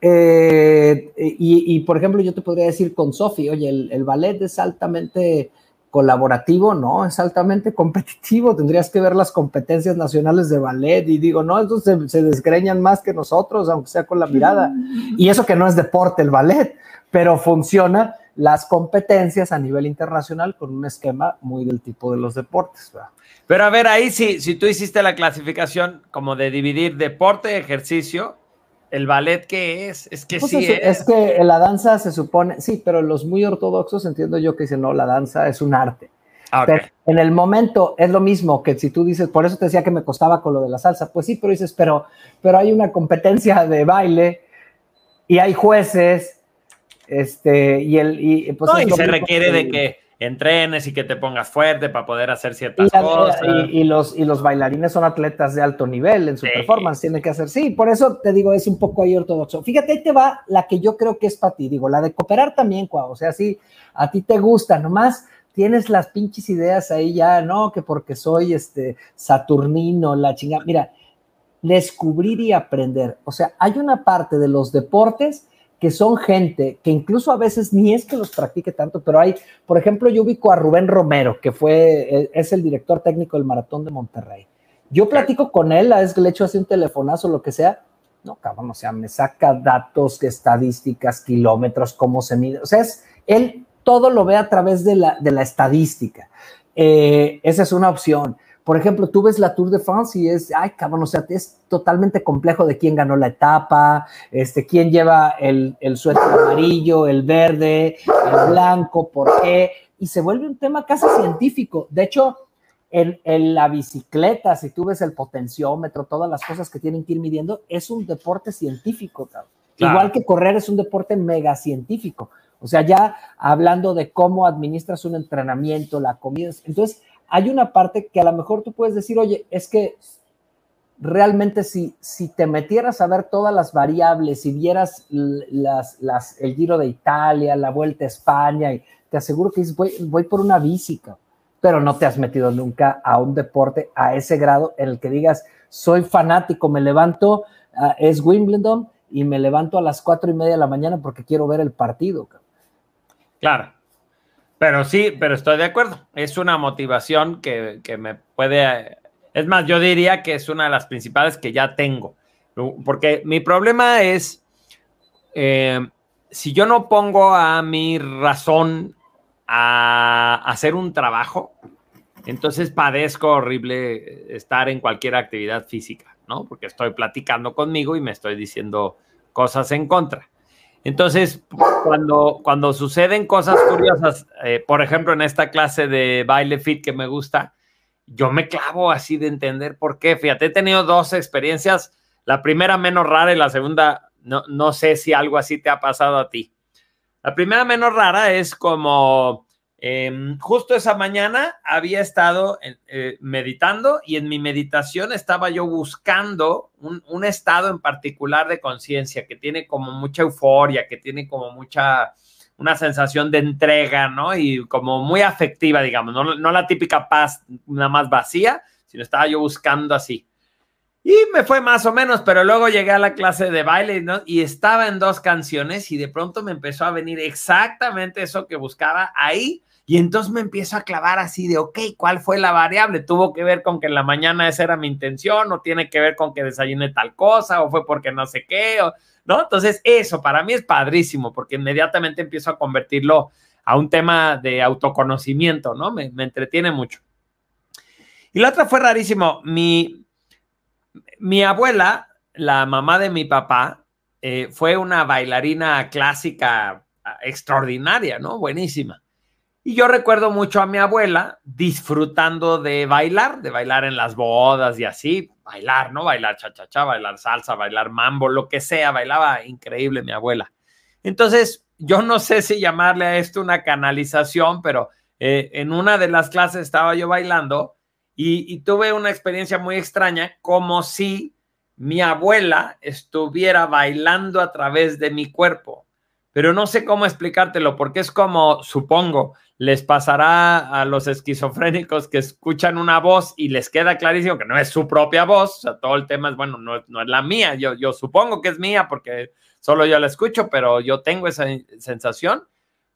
eh, y, y, por ejemplo, yo te podría decir con Sofi, oye, el, el, ballet es altamente colaborativo, no, es altamente competitivo, tendrías que ver las competencias nacionales de ballet y digo, no, estos se, se desgreñan más que nosotros, aunque sea con la mirada. Y eso que no es deporte el ballet, pero funciona las competencias a nivel internacional con un esquema muy del tipo de los deportes. ¿verdad? Pero a ver, ahí sí, si tú hiciste la clasificación como de dividir deporte y ejercicio, ¿El ballet qué es? Es que pues sí. Es, es, que la danza se supone, sí, pero los muy ortodoxos entiendo yo que dicen, no, la danza es un arte. Ah, en el momento es lo mismo que si tú dices, por eso te decía que me costaba con lo de la salsa, pues sí, pero dices, pero, pero hay una competencia de baile y hay jueces, este, y el, y pues no, y se requiere de que entrenes y que te pongas fuerte para poder hacer ciertas y, cosas. Y, y, los, y los bailarines son atletas de alto nivel en su sí. performance, tienen que hacer, sí, por eso te digo, es un poco ahí ortodoxo. Fíjate, ahí te va la que yo creo que es para ti, digo, la de cooperar también, Cuau, o sea, sí, a ti te gusta, nomás tienes las pinches ideas ahí ya, no, que porque soy este Saturnino, la chingada, mira, descubrir y aprender, o sea, hay una parte de los deportes que son gente que incluso a veces ni es que los practique tanto, pero hay, por ejemplo, yo ubico a Rubén Romero, que fue, es el director técnico del Maratón de Monterrey. Yo platico con él, a veces le echo así un telefonazo, lo que sea, no, cabrón, o sea, me saca datos, estadísticas, kilómetros, cómo se mide, o sea, es, él todo lo ve a través de la, de la estadística. Eh, esa es una opción. Por ejemplo, tú ves la Tour de France y es, ay, cabrón, o sea, es totalmente complejo de quién ganó la etapa, este, quién lleva el, el suéter amarillo, el verde, el blanco, por qué, y se vuelve un tema casi científico. De hecho, en, en, la bicicleta, si tú ves el potenciómetro, todas las cosas que tienen que ir midiendo, es un deporte científico, cabrón. Claro. Igual que correr es un deporte mega científico. O sea, ya hablando de cómo administras un entrenamiento, la comida. Entonces, hay una parte que a lo mejor tú puedes decir, oye, es que realmente si, si te metieras a ver todas las variables y vieras las, las, el Giro de Italia, la Vuelta a España, y te aseguro que voy, voy por una bícica, pero no te has metido nunca a un deporte a ese grado en el que digas, soy fanático, me levanto, uh, es Wimbledon y me levanto a las cuatro y media de la mañana porque quiero ver el partido. Claro. Pero sí, pero estoy de acuerdo. Es una motivación que, que me puede... Es más, yo diría que es una de las principales que ya tengo. Porque mi problema es, eh, si yo no pongo a mi razón a hacer un trabajo, entonces padezco horrible estar en cualquier actividad física, ¿no? Porque estoy platicando conmigo y me estoy diciendo cosas en contra. Entonces, cuando, cuando suceden cosas curiosas, eh, por ejemplo, en esta clase de baile fit que me gusta, yo me clavo así de entender por qué. Fíjate, he tenido dos experiencias, la primera menos rara y la segunda, no, no sé si algo así te ha pasado a ti. La primera menos rara es como Em, justo esa mañana había estado eh, meditando y en mi meditación estaba yo buscando un, estado en particular de conciencia que tiene como mucha euforia, que tiene como mucha, una sensación de entrega, ¿no? Y como muy afectiva, digamos, no, no la típica paz nada más vacía, sino estaba yo buscando así. Y me fue más o menos, pero luego llegué a la clase de baile ¿no? y estaba en dos canciones y de pronto me empezó a venir exactamente eso que buscaba ahí y entonces me empiezo a clavar así de, ok, ¿cuál fue la variable? ¿Tuvo que ver con que en la mañana esa era mi intención o tiene que ver con que desayuné tal cosa o fue porque no sé qué? O, ¿No? Entonces eso para mí es padrísimo porque inmediatamente empiezo a convertirlo a un tema de autoconocimiento, ¿no? Me, entretiene mucho. Y la otra fue rarísimo. Mi, mi abuela, la mamá de mi papá, eh, fue una bailarina clásica ah, extraordinaria, ¿no? Buenísima. Y yo recuerdo mucho a mi abuela disfrutando de bailar, de bailar en las bodas y así, bailar, ¿no? Bailar cha-cha-cha, bailar salsa, bailar mambo, lo que sea, bailaba increíble mi abuela. Entonces, yo no sé si llamarle a esto una canalización, pero eh, en una de las clases estaba yo bailando y, y tuve una experiencia muy extraña, como si mi abuela estuviera bailando a través de mi cuerpo. Pero no sé cómo explicártelo, porque es como, supongo, les pasará a los esquizofrénicos que escuchan una voz y les queda clarísimo que no es su propia voz, o sea, todo el tema es, bueno, no, no es la mía, yo, yo supongo que es mía porque solo yo la escucho, pero yo tengo esa sensación,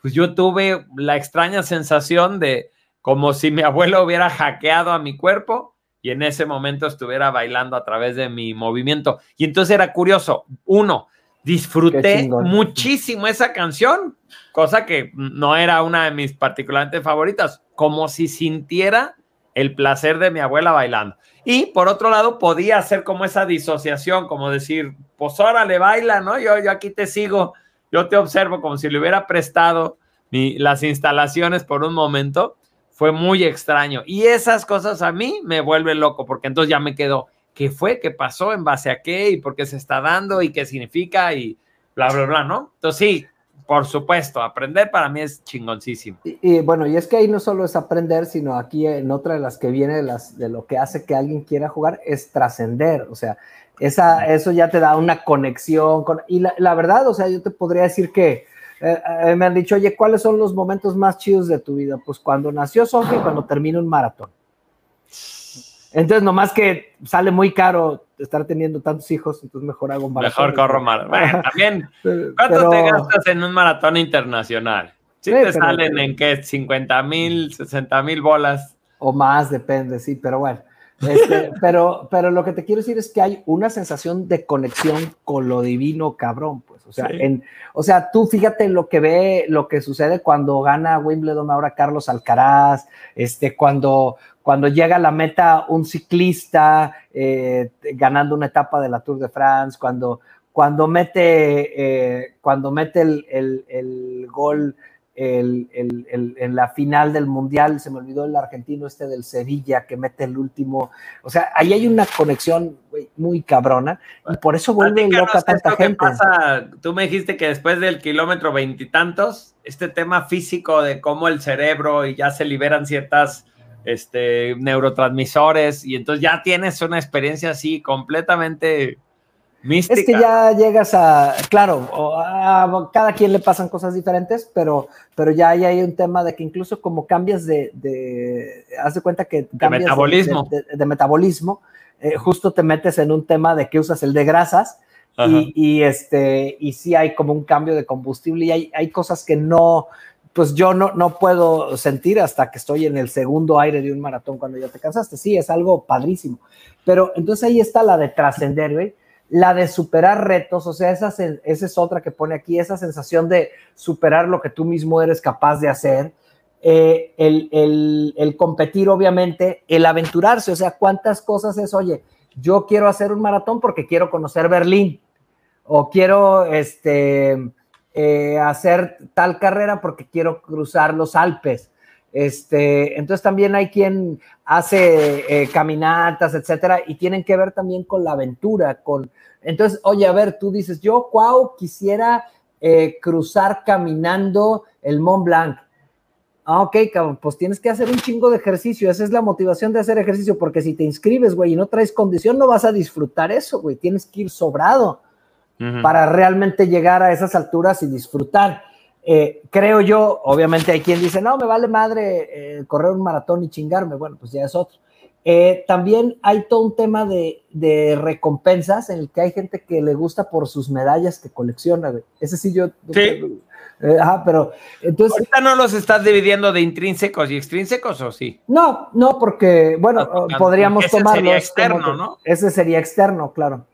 pues yo tuve la extraña sensación de como si mi abuelo hubiera hackeado a mi cuerpo y en ese momento estuviera bailando a través de mi movimiento. Y entonces era curioso, uno, disfruté muchísimo esa canción, cosa que no era una de mis particularmente favoritas, como si sintiera el placer de mi abuela bailando. Y por otro lado, podía hacer como esa disociación, como decir, pues le baila, ¿no? Yo, yo aquí te sigo, yo te observo como si le hubiera prestado las instalaciones por un momento. Fue muy extraño. Y esas cosas a mí me vuelven loco, porque entonces ya me quedo, qué fue, qué pasó, en base a qué y por qué se está dando y qué significa y bla, bla, bla, ¿no? Entonces sí, por supuesto, aprender para mí es chingoncísimo. Y, bueno, y es que ahí no solo es aprender, sino aquí en otra de las que viene de, las, de lo que hace que alguien quiera jugar es trascender, o sea, esa, eso ya te da una conexión con, y la, verdad, o sea, yo te podría decir que eh, eh, me han dicho, oye, ¿cuáles son los momentos más chidos de tu vida? Pues cuando nació Sofía y cuando termina un maratón. Entonces, nomás que sale muy caro estar teniendo tantos hijos, entonces mejor hago un maratón. Mejor corro maratón. Bueno, también, ¿cuánto te gastas en un maratón internacional? Si te salen en qué, 50 mil, 60 mil bolas. O más, depende, sí, pero bueno. Este, pero, pero lo que te quiero decir es que hay una sensación de conexión con lo divino, cabrón, pues. O sea, en, o sea, tú fíjate lo que ve, lo que sucede cuando gana Wimbledon ahora Carlos Alcaraz, este, cuando, cuando llega a la meta un ciclista eh, ganando una etapa de la Tour de France, cuando, cuando mete, eh, cuando mete el, el, el gol en la final del Mundial, se me olvidó el argentino este del Sevilla que mete el último, o sea, ahí hay una conexión muy cabrona y por eso vuelve loca tanta gente. Pasa, tú me dijiste que después del kilómetro veintitantos, este tema físico de cómo el cerebro y ya se liberan ciertas este, neurotransmisores y entonces ya tienes una experiencia así completamente es que ya llegas a, claro, a, cada quien le pasan cosas diferentes, pero, pero ya hay un tema de que incluso como cambias de, de haz de cuenta que cambias de metabolismo, de, metabolismo eh, justo te metes en un tema de que usas el de grasas y, y, este, y sí hay como un cambio de combustible y hay, hay cosas que no, pues yo no, no puedo sentir hasta que estoy en el segundo aire de un maratón cuando ya te cansaste. Sí, es algo padrísimo. Pero entonces ahí está la de trascender. La de superar retos, o sea, esa, esa es otra que pone aquí, esa sensación de superar lo que tú mismo eres capaz de hacer. Eh, el, el, el, competir, obviamente, el aventurarse, o sea, cuántas cosas es, oye, yo quiero hacer un maratón porque quiero conocer Berlín, o quiero este, eh, hacer tal carrera porque quiero cruzar los Alpes. Este, entonces también hay quien hace eh, caminatas, etcétera, y tienen que ver también con la aventura, con, entonces, oye, a ver, tú dices, yo, wow, quisiera eh, cruzar caminando el Mont Blanc. Ah, ok, pues tienes que hacer un chingo de ejercicio. Esa es la motivación de hacer ejercicio, porque si te inscribes, güey, y no traes condición, no vas a disfrutar eso, güey. Tienes que ir sobrado para realmente llegar a esas alturas y disfrutar. Eh, creo yo, obviamente hay quien dice, no, me vale madre eh, correr un maratón y chingarme. Bueno, pues ya es otro. Eh, también hay todo un tema de, de, recompensas en el que hay gente que le gusta por sus medallas que colecciona. Güey. Ese sí yo. Sí. ajá, pero entonces. ¿Ahorita no los estás dividiendo de intrínsecos y extrínsecos o sí? No, no, porque, bueno, no, podríamos ese tomarlos. Sería externo, como, ¿no? Ese sería externo, claro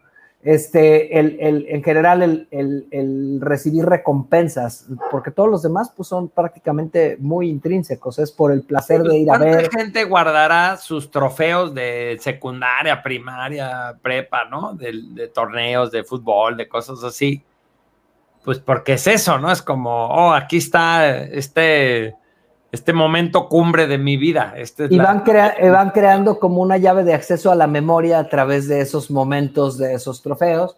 este, el, el, en general el, el, recibir recompensas, porque todos los demás pues, son prácticamente muy intrínsecos, es por el placer de ir a ver. ¿Cuánta gente guardará sus trofeos de secundaria, primaria, prepa, ¿no? De, de, torneos de fútbol, de cosas así. Pues porque es eso, ¿no? Es como, oh, aquí está este este momento cumbre de mi vida. Este es y la... van, crea van, creando como una llave de acceso a la memoria a través de esos momentos, de esos trofeos.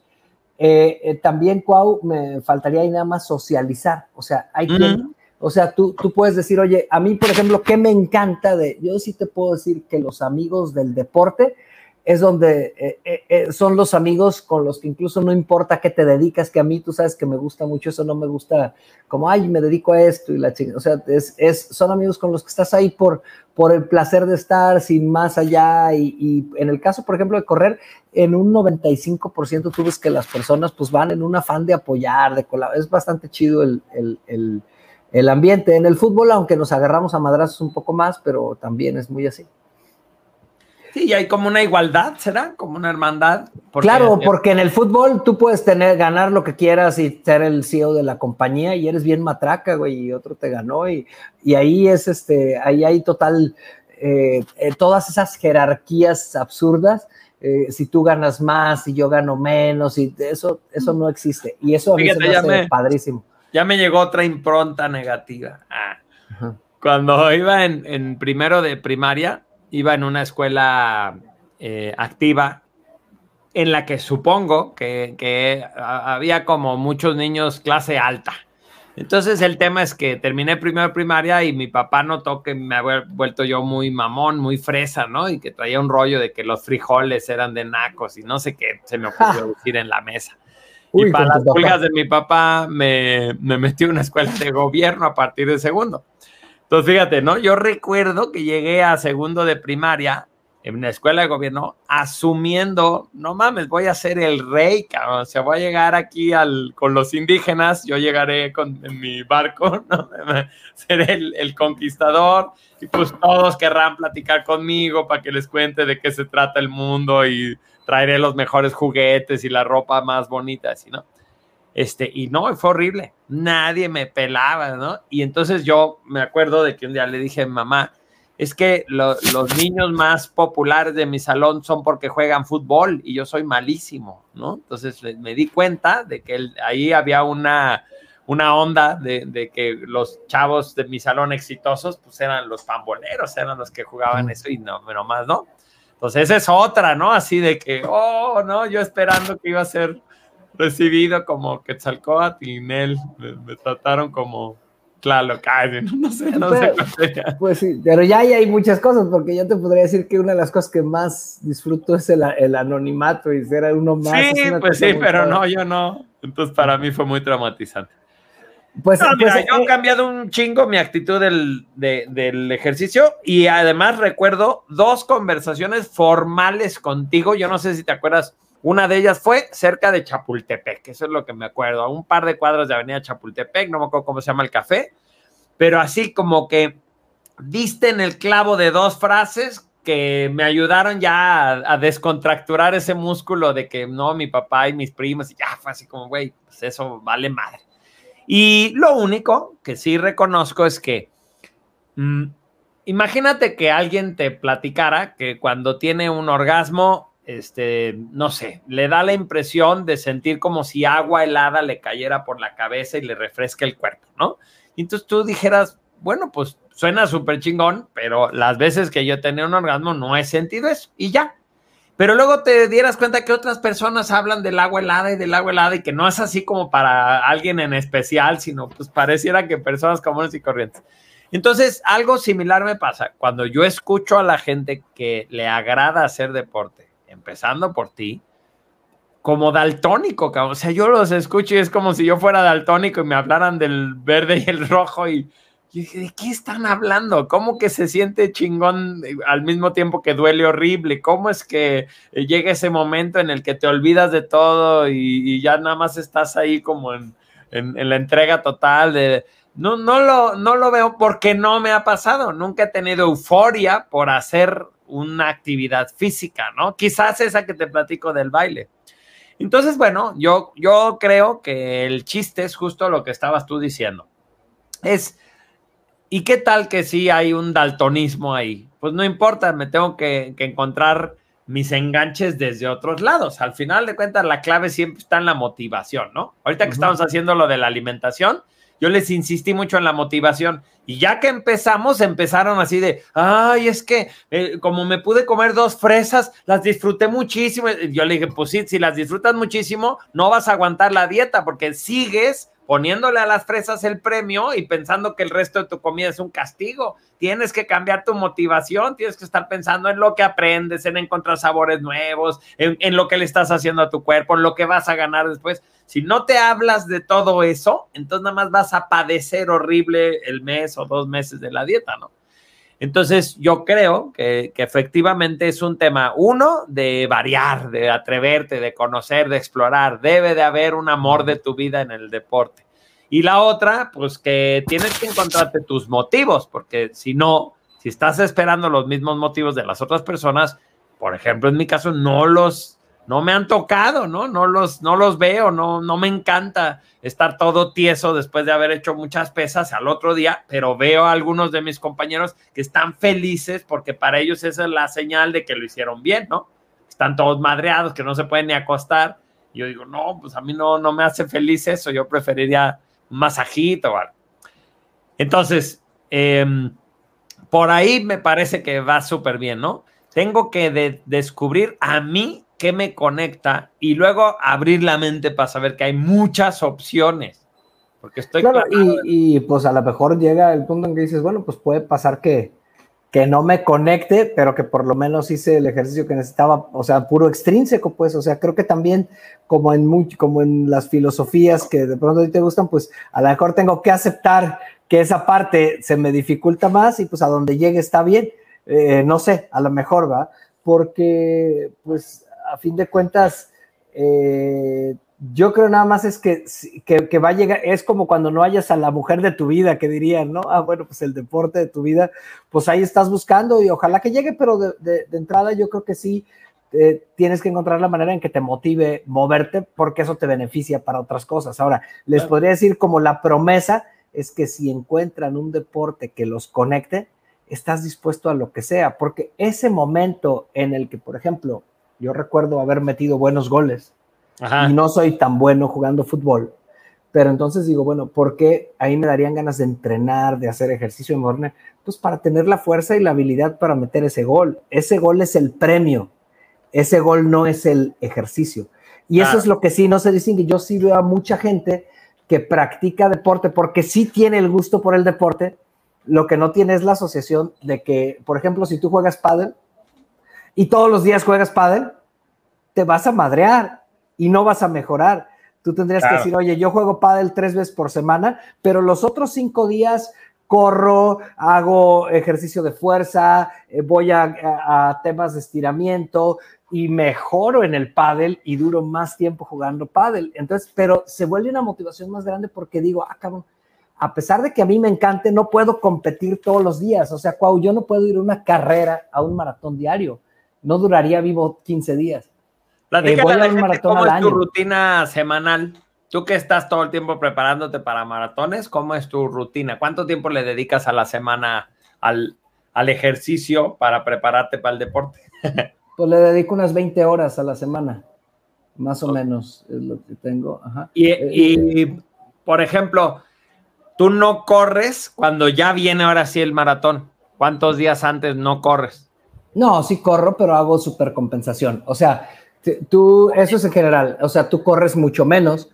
Eh, eh, también, Cuau, me faltaría ahí nada más socializar. O sea, hay mm. quien, o sea, tú, tú puedes decir, oye, a mí, por ejemplo, ¿qué me encanta de, yo sí te puedo decir que los amigos del deporte es donde eh, eh, eh, son los amigos con los que incluso no importa qué te dedicas, que a mí tú sabes que me gusta mucho eso, no me gusta como, ay, me dedico a esto y la chingada, o sea, es, es, son amigos con los que estás ahí por, por el placer de estar sin más allá y, en el caso, por ejemplo, de correr, en un 95% tú ves que las personas pues van en un afán de apoyar, de colaborar, es bastante chido el, el, el, el ambiente. En el fútbol, aunque nos agarramos a madrazos un poco más, pero también es muy así. Sí, y hay como una igualdad, ¿será? Como una hermandad. Porque claro, porque en el fútbol tú puedes tener, ganar lo que quieras y ser el CEO de la compañía y eres bien matraca, güey, y otro te ganó y, y ahí es este, ahí hay total, eh, eh, todas esas jerarquías absurdas. Eh, si tú ganas más y yo gano menos y eso, eso no existe. Y eso a mí Fíjate, se me hace me- padrísimo. Ya me llegó otra impronta negativa. Ah. Cuando iba en, en primero de primaria, iba en una escuela eh, activa en la que supongo que, que a- había como muchos niños clase alta. Entonces el tema es que terminé primero primaria y mi papá notó que me había vuelto yo muy mamón, muy fresa, ¿no? Y que traía un rollo de que los frijoles eran de nacos y no sé qué se me ocurrió decir en la mesa. Uy, y para las pulgas de mi papá me, me metí a una escuela de gobierno a partir de segundo. Entonces, fíjate, ¿no? Yo recuerdo que llegué a segundo de primaria en una escuela de gobierno asumiendo, no mames, voy a ser el rey, cabrón. O sea, voy a llegar aquí al, con los indígenas, yo llegaré con, en mi barco, ¿no? Seré el, el conquistador y pues todos querrán platicar conmigo para que les cuente de qué se trata el mundo y traeré los mejores juguetes y la ropa más bonita, así, ¿no? Este, y no, fue horrible. Nadie me pelaba, ¿no? Y entonces yo me acuerdo de que un día le dije mamá, es que lo- los niños más populares de mi salón son porque juegan fútbol y yo soy malísimo, ¿no? Entonces me di cuenta de que el- ahí había una, una onda de, de que los chavos de mi salón exitosos, pues eran los pamboleros, eran los que jugaban eso y no, nomás, ¿no? Entonces esa es otra, ¿no? Así de que, oh, no, yo esperando que iba a ser recibido como Quetzalcóatl y Nel, me, me trataron como Tlaloc, ay, no sé, no sé Pero- cuál sería. Pues sí, pero ya ahí hay muchas cosas, porque yo te podría decir que una de las cosas que más disfruto es el, el anonimato y ser uno más. Sí, pues sí, pero padre. no, yo no. Entonces para mí fue muy traumatizante. Pues, No, mira, pues, yo he eh, cambiado un chingo mi actitud del, de- del ejercicio y además recuerdo dos conversaciones formales contigo. Yo no sé si te acuerdas Una de ellas fue cerca de Chapultepec, eso es lo que me acuerdo, a un par de cuadros de Avenida Chapultepec, no me acuerdo cómo se llama el café, pero así como que diste en el clavo de dos frases que me ayudaron ya a, descontracturar ese músculo de que no, mi papá y mis primos, y ya fue así como, güey, pues eso vale madre. Y lo único que sí reconozco es que, mm, imagínate que alguien te platicara que cuando tiene un orgasmo, este, no sé, le da la impresión de sentir como si agua helada le cayera por la cabeza y le refresca el cuerpo, ¿no? Entonces tú dijeras, bueno, pues suena súper chingón, pero las veces que yo tenía un orgasmo no he sentido eso y ya. Pero luego te dieras cuenta que otras personas hablan del agua helada y del agua helada y que no es así como para alguien en especial, sino pues pareciera que personas comunes y corrientes. Entonces, algo similar me pasa cuando yo escucho a la gente que le agrada hacer deporte, empezando por ti, como daltónico, o sea, yo los escucho y es como si yo fuera daltónico y me hablaran del verde y el rojo y dije, ¿de qué están hablando? ¿Cómo que se siente chingón eh, al mismo tiempo que duele horrible? ¿Cómo es que eh, llega ese momento en el que te olvidas de todo y, ya nada más estás ahí como en, la entrega total de... No, no, lo, no lo veo porque no me ha pasado. Nunca he tenido euforia por hacer una actividad física, ¿no? Quizás esa que te platico del baile. Entonces, bueno, yo, yo creo que el chiste es justo lo que estabas tú diciendo. Es ¿Y qué tal que sí hay un daltonismo ahí? Pues no importa, me tengo que, encontrar mis enganches desde otros lados. Al final de cuentas, la clave siempre está en la motivación, ¿no? Ahorita que estamos haciendo lo de la alimentación, yo les insistí mucho en la motivación. Y ya que empezamos, empezaron así de, ay, es que eh, como me pude comer dos fresas, las disfruté muchísimo. Yo le dije, pues si las disfrutas muchísimo, no vas a aguantar la dieta porque sigues poniéndole a las fresas el premio y pensando que el resto de tu comida es un castigo. Tienes que cambiar tu motivación, tienes que estar pensando en lo que aprendes, en encontrar sabores nuevos, en, lo que le estás haciendo a tu cuerpo, en lo que vas a ganar después. Si no te hablas de todo eso, entonces nada más vas a padecer horrible el mes o dos meses de la dieta, ¿no? Entonces, yo creo que, efectivamente es un tema, uno, de variar, de atreverte, de conocer, de explorar. Debe de haber un amor de tu vida en el deporte. Y la otra, pues que tienes que encontrarte tus motivos, porque si no, si estás esperando los mismos motivos de las otras personas, por ejemplo, en mi caso, no los no me han tocado, ¿no? No los, no los veo, no, no me encanta estar todo tieso después de haber hecho muchas pesas al otro día, pero veo a algunos de mis compañeros que están felices porque para ellos esa es la señal de que lo hicieron bien, ¿no? Están todos madreados, que no se pueden ni acostar. Yo digo, no, pues a mí no, no me hace feliz eso, yo preferiría un masajito. ¿vale? Entonces, em, por ahí me parece que va súper bien, ¿no? Tengo que descubrir a mí qué me conecta y luego abrir la mente para saber que hay muchas opciones. Porque estoy claro, y, pues a lo mejor llega el punto en que dices, bueno, pues puede pasar que, que no me conecte, pero que por lo menos hice el ejercicio que necesitaba, o sea, puro extrínseco, pues, o sea, creo que también como en mucho, como en las filosofías que de pronto a ti te gustan, pues a lo mejor tengo que aceptar que esa parte se me dificulta más y pues a donde llegue está bien, eh, no sé, a lo mejor va, porque pues a fin de cuentas, eh, yo creo nada más es que, que, va a llegar, es como cuando no hayas a la mujer de tu vida, que dirían, ¿no? Ah, bueno, pues el deporte de tu vida, pues ahí estás buscando y ojalá que llegue, pero de, entrada yo creo que sí, eh, tienes que encontrar la manera en que te motive moverte porque eso te beneficia para otras cosas. Ahora, les podría decir como la promesa es que si encuentran un deporte que los conecte, estás dispuesto a lo que sea, porque ese momento en el que, por ejemplo, yo recuerdo haber metido buenos goles y no soy tan bueno jugando fútbol. Pero entonces digo, bueno, ¿por qué ahí me darían ganas de entrenar, de hacer ejercicio de morne? Pues para tener la fuerza y la habilidad para meter ese gol. Ese gol es el premio. Ese gol no es el ejercicio. Y eso es lo que sí no se distingue. Yo sí veo a mucha gente que practica deporte porque sí tiene el gusto por el deporte. Lo que no tiene es la asociación de que, por ejemplo, si tú juegas pádel, y todos los días juegas pádel, te vas a madrear y no vas a mejorar. Tú tendrías que decir, oye, yo juego pádel tres veces por semana, pero los otros cinco días corro, hago ejercicio de fuerza, eh, voy a, temas de estiramiento y mejoro en el pádel y duro más tiempo jugando pádel. Entonces, pero se vuelve una motivación más grande porque digo, ah, cabrón, a pesar de que a mí me encante, no puedo competir todos los días. O sea, Cuau, yo no puedo ir a una carrera, a un maratón diario. No duraría vivo 15 días. Eh, voy a un maratón ¿Cómo es tu rutina semanal? Tú que estás todo el tiempo preparándote para maratones, ¿cómo es tu rutina? ¿Cuánto tiempo le dedicas a la semana al, al ejercicio para prepararte para el deporte? pues le dedico unas 20 horas a la semana, más o menos es lo que tengo. Y, y, eh, por ejemplo, tú no corres cuando ya viene ahora sí el maratón. ¿Cuántos días antes no corres? No, sí corro, pero hago supercompensación. O sea, tú, eso es en general. O sea, tú corres mucho menos,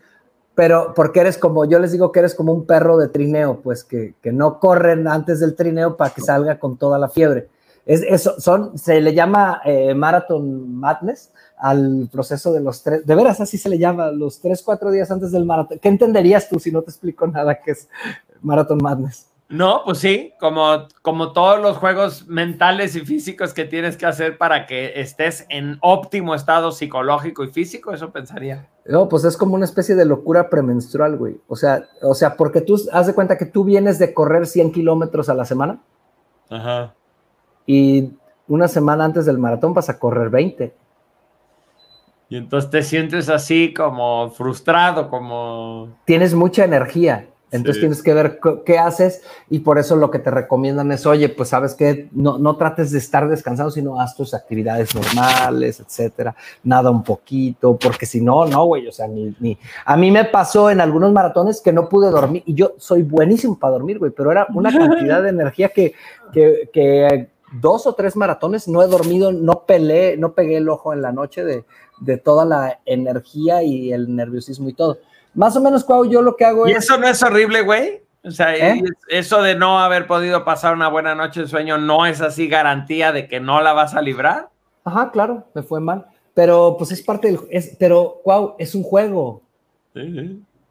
pero porque eres como, yo les digo que eres como un perro de trineo, pues que, no corren antes del trineo para que salga con toda la fiebre. Es, eso, son, se le llama eh, Marathon Madness al proceso de los tres, de veras así se le llama, los tres, cuatro días antes del maratón. ¿Qué entenderías tú si no te explico nada que es Marathon Madness? No, pues sí, como, como todos los juegos mentales y físicos que tienes que hacer para que estés en óptimo estado psicológico y físico, eso pensaría. No, pues es como una especie de locura premenstrual, güey. O sea, o sea, porque tú haz de cuenta que tú vienes de correr 100 kilómetros a la semana. Ajá. Y una semana antes del maratón vas a correr 20. Y entonces te sientes así como frustrado, como... Tienes mucha energía entonces tienes que ver qué haces y por eso lo que te recomiendan es, oye, pues sabes que no, no, trates de estar descansado, sino haz tus actividades normales, etcétera, nada un poquito, porque si no, no, güey, o sea, ni, ni, a mí me pasó en algunos maratones que no pude dormir y yo soy buenísimo para dormir, güey, pero era una cantidad de energía que, que, que dos o tres maratones no he dormido, no peleé, no pegué el ojo en la noche de, de toda la energía y el nerviosismo y todo. Más o menos, Cuau, yo lo que hago ¿Y eso no es horrible, güey? O sea, ¿Eh? eso de no haber podido pasar una buena noche de sueño no es así garantía de que no la vas a librar. Ajá, claro, me fue mal. Pero pues es parte del. Es, pero, Cuau, es un juego.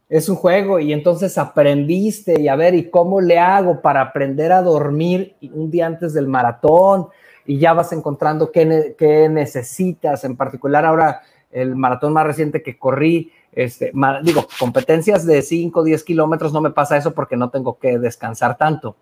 Es un juego y entonces aprendiste y a ver, ¿y cómo le hago para aprender a dormir un día antes del maratón? Y ya vas encontrando qué, qué necesitas. En particular, ahora el maratón más reciente que corrí este, digo, competencias de 5 o 10 kilómetros no me pasa eso porque no tengo que descansar tanto,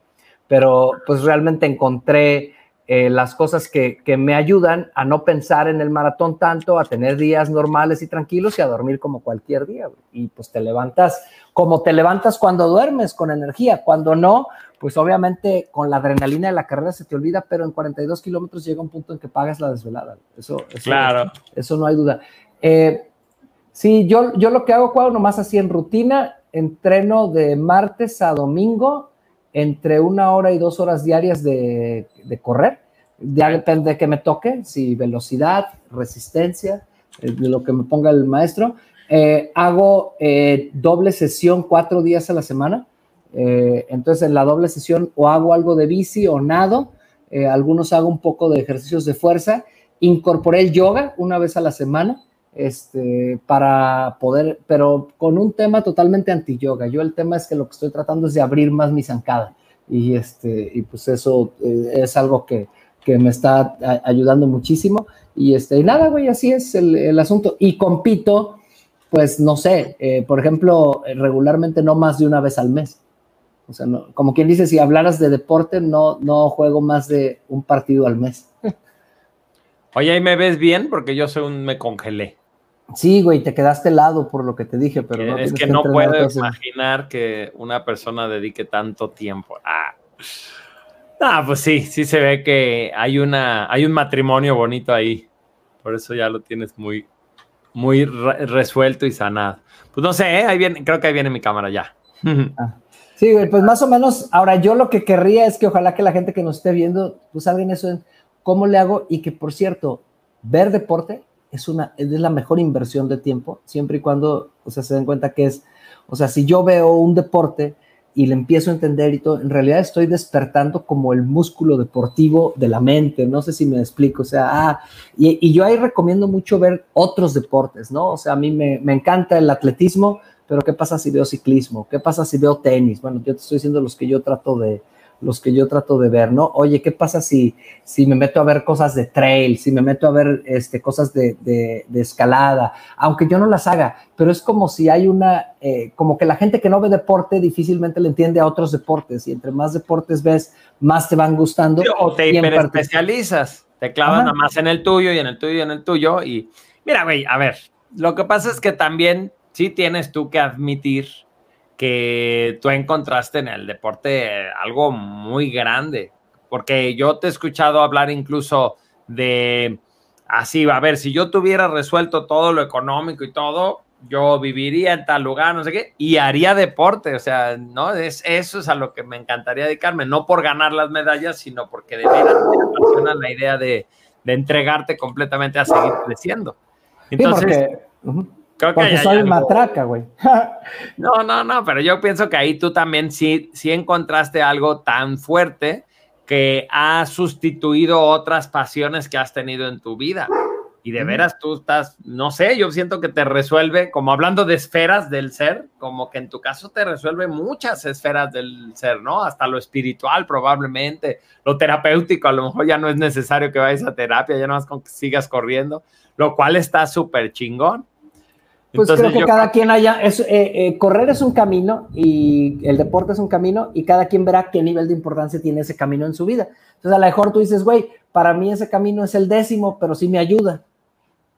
pero pues realmente encontré eh, las cosas que, me ayudan a no pensar en el maratón tanto, a tener días normales y tranquilos y a dormir como cualquier día. Y pues te levantas como te levantas cuando duermes, con energía. Cuando no, pues obviamente con la adrenalina de la carrera se te olvida, pero en 42 kilómetros llega un punto en que pagas la desvelada. Eso, claro. eso no hay duda. Eh, Sí, yo, yo lo que hago, cuando nomás así en rutina, entreno de martes a domingo entre una hora y dos horas diarias de, correr. Ya depende de qué me toque, si velocidad, resistencia, eh, de lo que me ponga el maestro. Eh, hago eh, doble sesión cuatro días a la semana. entonces, en la doble sesión o hago algo de bici o nado. algunos hago un poco de ejercicios de fuerza. Incorporé el yoga una vez a la semana este, para poder, pero con un tema totalmente anti-yoga. Yo el tema es que lo que estoy tratando es de abrir más mi zancada y, este, y pues eso eh, es algo que, que, me está ayudando muchísimo. Y, este, y nada, güey, así es el, el, asunto. Y compito, pues no sé, eh, por ejemplo, regularmente no más de una vez al mes. O sea, no, como quien dice, si hablaras de deporte, no, no juego más de un partido al mes. Oye, ¿y me ves bien? Porque yo soy un me congelé. Sí, güey, te quedaste helado por lo que te dije, pero no. Es que, no puedo imaginar que una persona dedique tanto tiempo. Ah. ah. pues sí, sí se ve que hay una, hay un matrimonio bonito ahí. Por eso ya lo tienes muy, muy resuelto y sanado. Pues no sé, ¿eh? ahí viene, creo que ahí viene mi cámara ya. Ah. Sí, güey, pues más o menos. Ahora yo lo que querría es que ojalá que la gente que nos esté viendo, pues salga eso en cómo le hago y que por cierto, ver deporte es, una, es la mejor inversión de tiempo, siempre y cuando o sea, se den cuenta que es, o sea, si yo veo un deporte y le empiezo a entender y todo, en realidad estoy despertando como el músculo deportivo de la mente, no sé si me explico, o sea, ah, y, yo ahí recomiendo mucho ver otros deportes, ¿no? O sea, a mí me, me encanta el atletismo, pero ¿qué pasa si veo ciclismo? ¿Qué pasa si veo tenis? Bueno, yo te estoy diciendo los que yo trato de, los que yo trato de ver, ¿no? Oye, ¿qué pasa si, si me meto a ver cosas de trail, si me meto a ver este, cosas de, de, escalada, aunque yo no las haga, pero es como si hay una, eh, como que la gente que no ve deporte difícilmente le entiende a otros deportes y entre más deportes ves, más te van gustando. O te hiperespecializas, te clavas nada más en el tuyo y en el tuyo y en el tuyo y mira, güey, a ver, lo que pasa es que también sí tienes tú que admitir que tú encontraste en el deporte algo muy grande, porque yo te he escuchado hablar incluso de así, a ver, si yo tuviera resuelto todo lo económico y todo, yo viviría en tal lugar, no sé qué, y haría deporte, o sea, ¿no? Es, eso es a lo que me encantaría dedicarme, no por ganar las medallas, sino porque de veras me apasiona la idea de, entregarte completamente a seguir creciendo. Entonces, porque soy matraca, güey. no, no, no, pero yo pienso que ahí tú también sí, sí encontraste algo tan fuerte que ha sustituido otras pasiones que has tenido en tu vida. Y de veras tú estás, no sé, yo siento que te resuelve, como hablando de esferas del ser, como que en tu caso te resuelve muchas esferas del ser, ¿no? Hasta lo espiritual probablemente, lo terapéutico, a lo mejor ya no es necesario que vayas a terapia, ya no más con que sigas corriendo, lo cual está súper chingón. Pues creo que cada quien haya, es, eh, eh, correr es un camino y el deporte es un camino y cada quien verá qué nivel de importancia tiene ese camino en su vida. Entonces a lo mejor tú dices, güey, para mí ese camino es el décimo, pero sí me ayuda.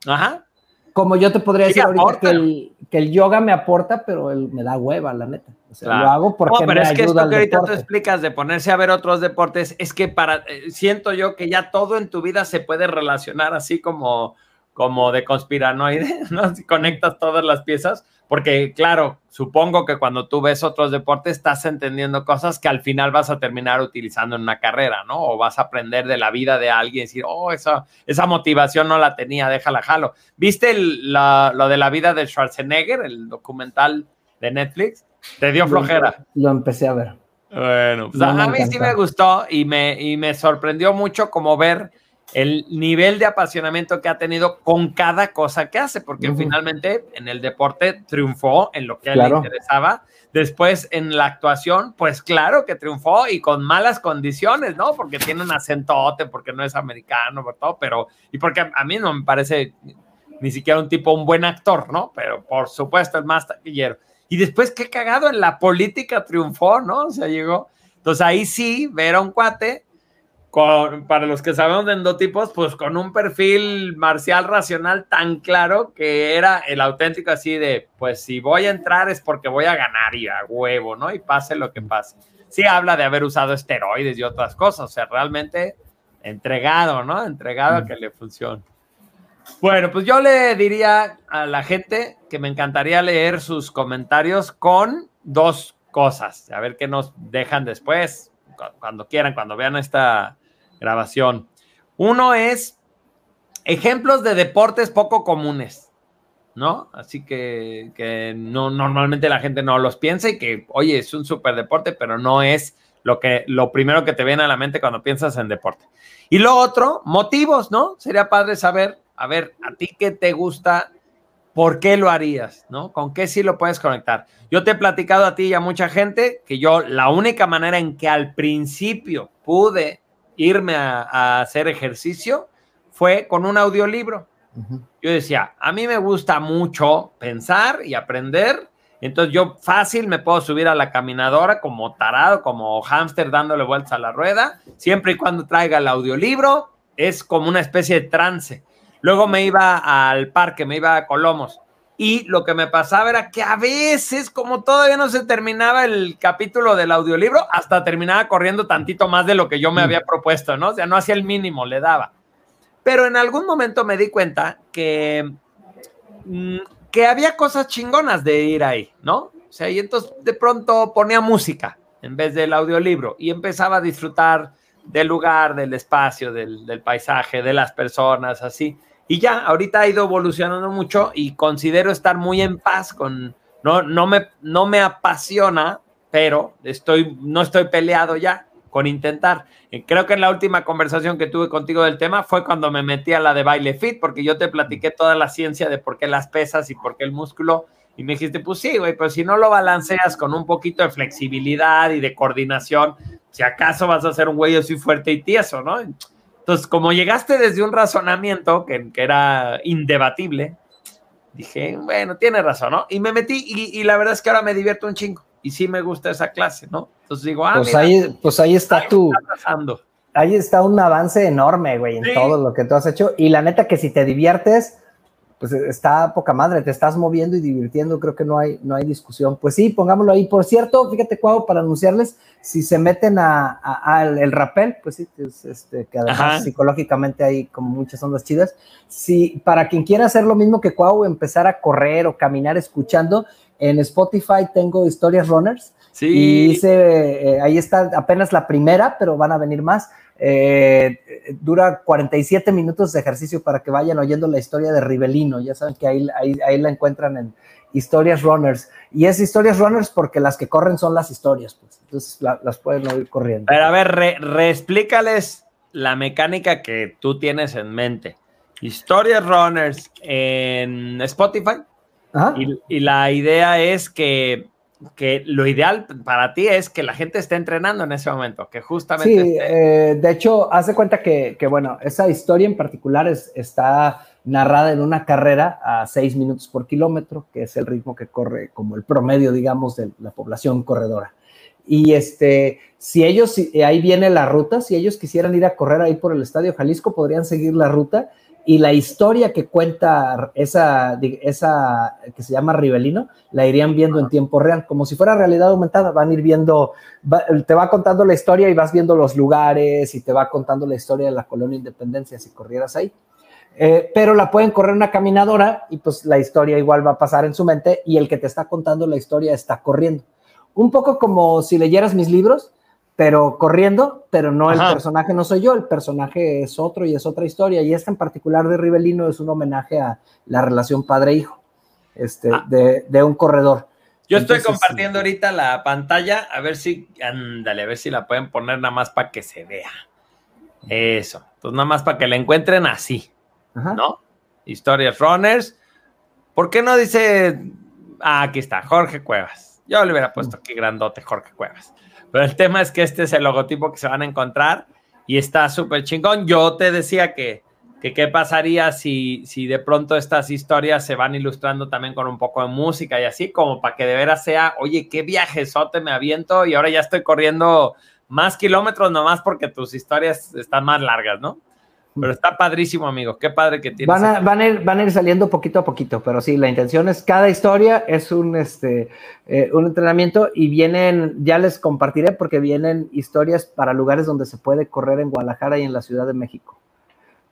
Ajá. Como yo te podría decir ahorita que el, que el, yoga me aporta, pero él me da hueva, la neta. O sea, lo hago porque no, pero es que esto que ahorita tú explicas de ponerse a ver otros deportes, es que para, eh, siento yo que ya todo en tu vida se puede relacionar así como como de conspiranoide, ¿no? Si conectas todas las piezas, porque claro, supongo que cuando tú ves otros deportes estás entendiendo cosas que al final vas a terminar utilizando en una carrera, ¿no? O vas a aprender de la vida de alguien y decir, oh, esa, esa motivación no la tenía, déjala jalo. ¿Viste lo de la vida de Schwarzenegger, el documental de Netflix? ¿Te dio flojera? Lo, empecé a ver. Bueno, pues a, mí sí me gustó y me, y me sorprendió mucho como ver el nivel de apasionamiento que ha tenido con cada cosa que hace, porque finalmente en el deporte triunfó en lo que a él le interesaba. Después en la actuación, pues claro que triunfó y con malas condiciones, ¿no? Porque tiene un acentote, porque no es americano, por todo, pero y porque a mí no me parece ni siquiera un tipo, un buen actor, ¿no? Pero por supuesto el más taquillero. Y después, qué cagado, en la política triunfó, ¿no? O sea, llegó. Entonces ahí sí, ver a un cuate para los que sabemos de endotipos, pues con un perfil marcial racional tan claro que era el auténtico así de, pues si voy a entrar es porque voy a ganar y a huevo, ¿no? Y pase lo que pase. Sí habla de haber usado esteroides y otras cosas, o sea, realmente entregado, ¿no? Entregado a que le funcione. Bueno, pues yo le diría a la gente que me encantaría leer sus comentarios con dos cosas, a ver qué nos dejan después, cuando quieran, cuando vean esta, grabación. Uno es ejemplos de deportes poco comunes, ¿no? Así que, que no, normalmente la gente no los piensa y que, oye, es un super deporte, pero no es lo, que, lo primero que te viene a la mente cuando piensas en deporte. Y lo otro, motivos, ¿no? Sería padre saber, a ver, a ti qué te gusta, por qué lo harías, ¿no? ¿Con qué sí lo puedes conectar? Yo te he platicado a ti y a mucha gente que yo la única manera en que al principio pude irme a, hacer ejercicio fue con un audiolibro. Yo decía, a mí me gusta mucho pensar y aprender, entonces yo fácil me puedo subir a la caminadora como tarado, como hámster dándole vueltas a la rueda, siempre y cuando traiga el audiolibro, es como una especie de trance. Luego me iba al parque, me iba a Colomos y lo que me pasaba era que a veces, como todavía no se terminaba el capítulo del audiolibro, hasta terminaba corriendo tantito más de lo que yo me mm. había propuesto, ¿no? O sea, no hacía el mínimo, le daba. Pero en algún momento me di cuenta que, mm, que había cosas chingonas de ir ahí, ¿no? O sea, y entonces de pronto ponía música en vez del audiolibro y empezaba a disfrutar del lugar, del espacio, del, del paisaje, de las personas, así. Y ya, ahorita ha ido evolucionando mucho y considero estar muy en paz con, no, no, me, no me apasiona, pero estoy, no estoy peleado ya con intentar. Eh, creo que en la última conversación que tuve contigo del tema fue cuando me metí a la de baile fit, porque yo te platiqué toda la ciencia de por qué las pesas y por qué el músculo Y me dijiste, pues sí, güey, pero si no lo balanceas con un poquito de flexibilidad y de coordinación, si acaso vas a ser un güey así fuerte y tieso, ¿no? Entonces, como llegaste desde un razonamiento que, que era indebatible, dije, bueno, tiene razón, ¿no? Y me metí y, y, la verdad es que ahora me divierto un chingo y sí me gusta esa clase, ¿no? Entonces digo, ah, pues, mira, ahí, pues ahí está pasando. Ahí está un avance enorme, güey, en Sí. todo lo que tú has hecho. Y la neta que si te diviertes, pues está poca madre, te estás moviendo y divirtiendo, creo que no hay, no hay discusión. Pues sí, pongámoslo ahí. Por cierto, fíjate, Cuau, para anunciarles, si se meten a, a- al el rappel, pues sí, es, este, que además Ajá. psicológicamente hay como muchas ondas chidas. Si para quien quiera hacer lo mismo que Cuau, empezar a correr o caminar escuchando, en Spotify tengo historias runners. Y Sí, hice, eh, ahí está apenas la primera, pero van a venir más. Eh, dura 47 minutos de ejercicio para que vayan oyendo la historia de Rivelino. Ya saben que ahí, ahí, ahí la encuentran en Historias Runners. Y es Historias Runners porque las que corren son las historias, pues. Entonces la- las pueden oír corriendo. pero a ver, re- reexplícales la mecánica que tú tienes en mente. Historias Runners en Spotify. Y la idea es que, que lo ideal para ti es que la gente esté entrenando en ese momento, que justamente Sí, esté- eh, de hecho, hace cuenta que, que, bueno, esa historia en particular es- está narrada en una carrera a 6 minutos por kilómetro, que es el ritmo que corre como el promedio, digamos, de la población corredora. Y este, si ellos, si- ahí viene la ruta, si ellos quisieran ir a correr ahí por el Estadio Jalisco, podrían seguir la ruta y la historia que cuenta esa, esa que se llama Rivelino, la irían viendo en tiempo real, como si fuera realidad aumentada, van a ir viendo va- te va contando la historia y vas viendo los lugares y te va contando la historia de la colonia Independencia si corrieras ahí. Eh, pero la pueden correr una caminadora y pues la historia igual va a pasar en su mente y el que te está contando la historia está corriendo. Un poco como si leyeras mis libros, pero corriendo, pero no el personaje no soy yo, el personaje es otro y es otra historia. Y esta en particular de Rivelino es un homenaje a la relación padre-hijo este, Ah. de, de un corredor. Yo estoy compartiendo ahorita la pantalla, a ver si, ándale, a ver si la pueden poner nada más para que se vea. Eso, entonces nada más para que la encuentren así, Ajá. ¿no? Historias Runners. ¿Por qué no dice, ah, aquí está, Jorge Cuevas? Yo le hubiera puesto aquí grandote Jorge Cuevas. Pero el tema es que este es el logotipo que se van a encontrar y está súper chingón. Yo te decía que, que qué pasaría si, si de pronto estas historias se van ilustrando también con un poco de música y así, como para que de veras sea, oye, qué viajezote me aviento y ahora ya estoy corriendo más kilómetros nomás porque tus historias están más largas, ¿no? Pero está padrísimo, amigo. Qué padre que tienes. Van a, van, a ir, van a ir saliendo poquito a poquito, pero sí, la intención es cada historia es un, este, eh, un entrenamiento y vienen, ya les compartiré porque vienen historias para lugares donde se puede correr en Guadalajara y en la Ciudad de México.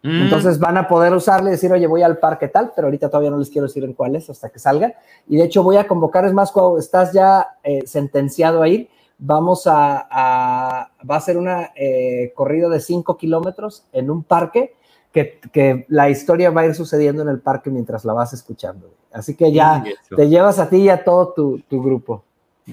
Mm, Entonces van a poder usarle y decir, oye, voy al parque tal, pero ahorita todavía no les quiero decir en cuáles hasta que salga. Y de hecho voy a convocar, es más, cuando estás ya eh, sentenciado a ir, vamos a, a, va a ser una eh, corrida de 5 kilómetros en un parque que, que, la historia va a ir sucediendo en el parque mientras la vas escuchando. Así que ya te llevas a ti y a todo tu, tu grupo.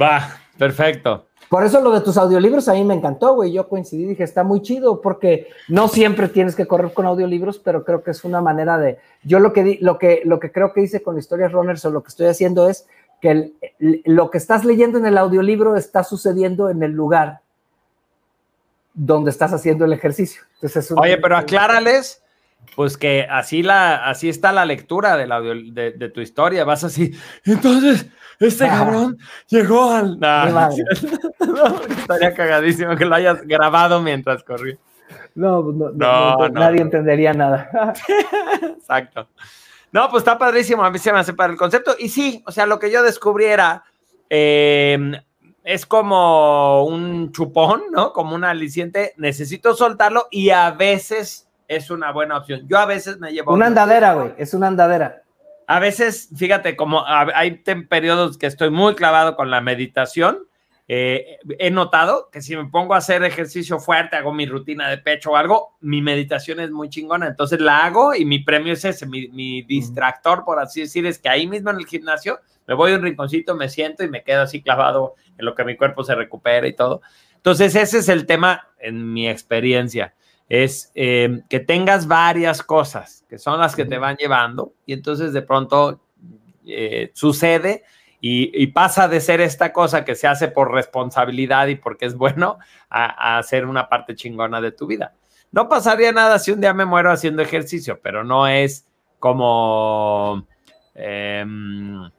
Va, perfecto. Por eso lo de tus audiolibros a mí me encantó, güey. Yo coincidí, dije, está muy chido, porque no siempre tienes que correr con audiolibros, pero creo que es una manera de. Yo lo que, di, lo que, lo que creo que hice con Historias Runners o lo que estoy haciendo es que el, lo que estás leyendo en el audiolibro está sucediendo en el lugar donde estás haciendo el ejercicio. Entonces, un... Oye, pero aclárales, pues que así, la, así está la lectura del audio, de, de, tu historia. Vas así, entonces, este ah. cabrón llegó al. Nah, no, estaría cagadísimo que lo hayas grabado mientras corrí. No, no, no, no nadie entendería nada. Exacto. No, pues está padrísimo. A mí se me hace para el concepto. Y sí, o sea, lo que yo descubriera eh, es como un chupón, ¿no? Como un aliciente. Necesito soltarlo y a veces es una buena opción. Yo a veces me llevo. Una andadera, güey. Es una andadera. A veces, fíjate, como hay periodos que estoy muy clavado con la meditación. Eh, he notado que si me pongo a hacer ejercicio fuerte, hago mi rutina de pecho o algo, mi meditación es muy chingona. Entonces la hago y mi premio es ese, mi, mi distractor, por así decir, es que ahí mismo en el gimnasio me voy a un rinconcito, me siento y me quedo así clavado en lo que mi cuerpo se recupera y todo. Entonces ese es el tema en mi experiencia, es eh, que tengas varias cosas que son las que te van llevando y entonces de pronto eh, sucede y, pasa de ser esta cosa que se hace por responsabilidad y porque es bueno a, a ser una parte chingona de tu vida. No pasaría nada si un día me muero haciendo ejercicio, pero no es como em,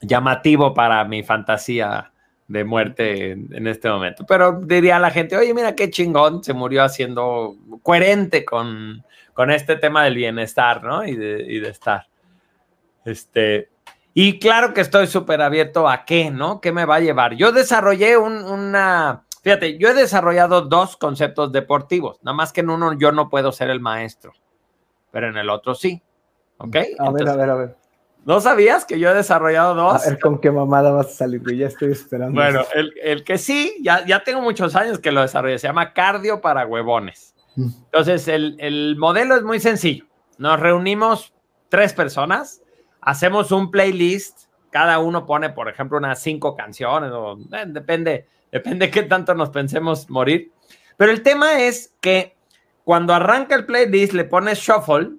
llamativo para mi fantasía de muerte en, este momento. Pero diría a la gente, oye, mira qué chingón, se murió haciendo coherente con, con este tema del bienestar, ¿no? Y de, y de estar. Este, y claro que estoy súper abierto a qué, ¿no? ¿Qué me va a llevar? Yo desarrollé una, fíjate, yo he desarrollado dos conceptos deportivos, nada más que en uno yo no puedo ser el maestro, pero en el otro sí. ¿Ok? A ver, a ver, a ver. ¿No sabías que yo he desarrollado dos? A ver con qué mamada vas a salir, ya estoy esperando. Bueno, el, el que sí, ya, ya tengo muchos años que lo desarrollé, se llama cardio para huevones. Mm. Entonces, el, el modelo es muy sencillo. Nos reunimos tres personas, hacemos un playlist, cada uno pone, por ejemplo, unas cinco canciones, o eh, depende, depende qué tanto nos pensemos morir. Pero el tema es que cuando arranca el playlist le pones shuffle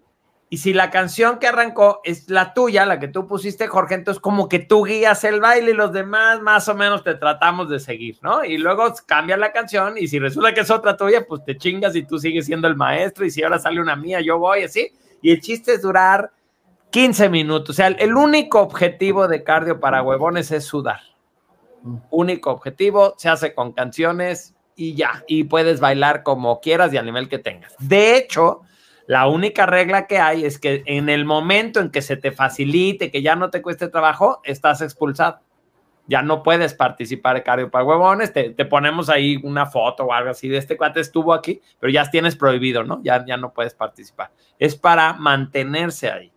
y si la canción que arrancó es la tuya, la que tú pusiste, Jorge, entonces como que tú guías el baile y los demás más o menos te tratamos de seguir, ¿no? Y luego cambia la canción y si resulta que es otra tuya, pues te chingas y tú sigues siendo el maestro y si ahora sale una mía, yo voy así. Y el chiste es durar 15 minutos. O sea, el único objetivo de cardio para huevones es sudar. Único objetivo, se hace con canciones y ya. Y puedes bailar como quieras y al nivel que tengas. De hecho, la única regla que hay es que en el momento en que se te facilite, que ya no te cueste trabajo, estás expulsado. Ya no puedes participar en cardio para huevones. Te, ponemos ahí una foto o algo así de este cuate estuvo aquí, pero ya tienes prohibido, ¿no? Ya, ya no puedes participar. Es para mantenerse ahí.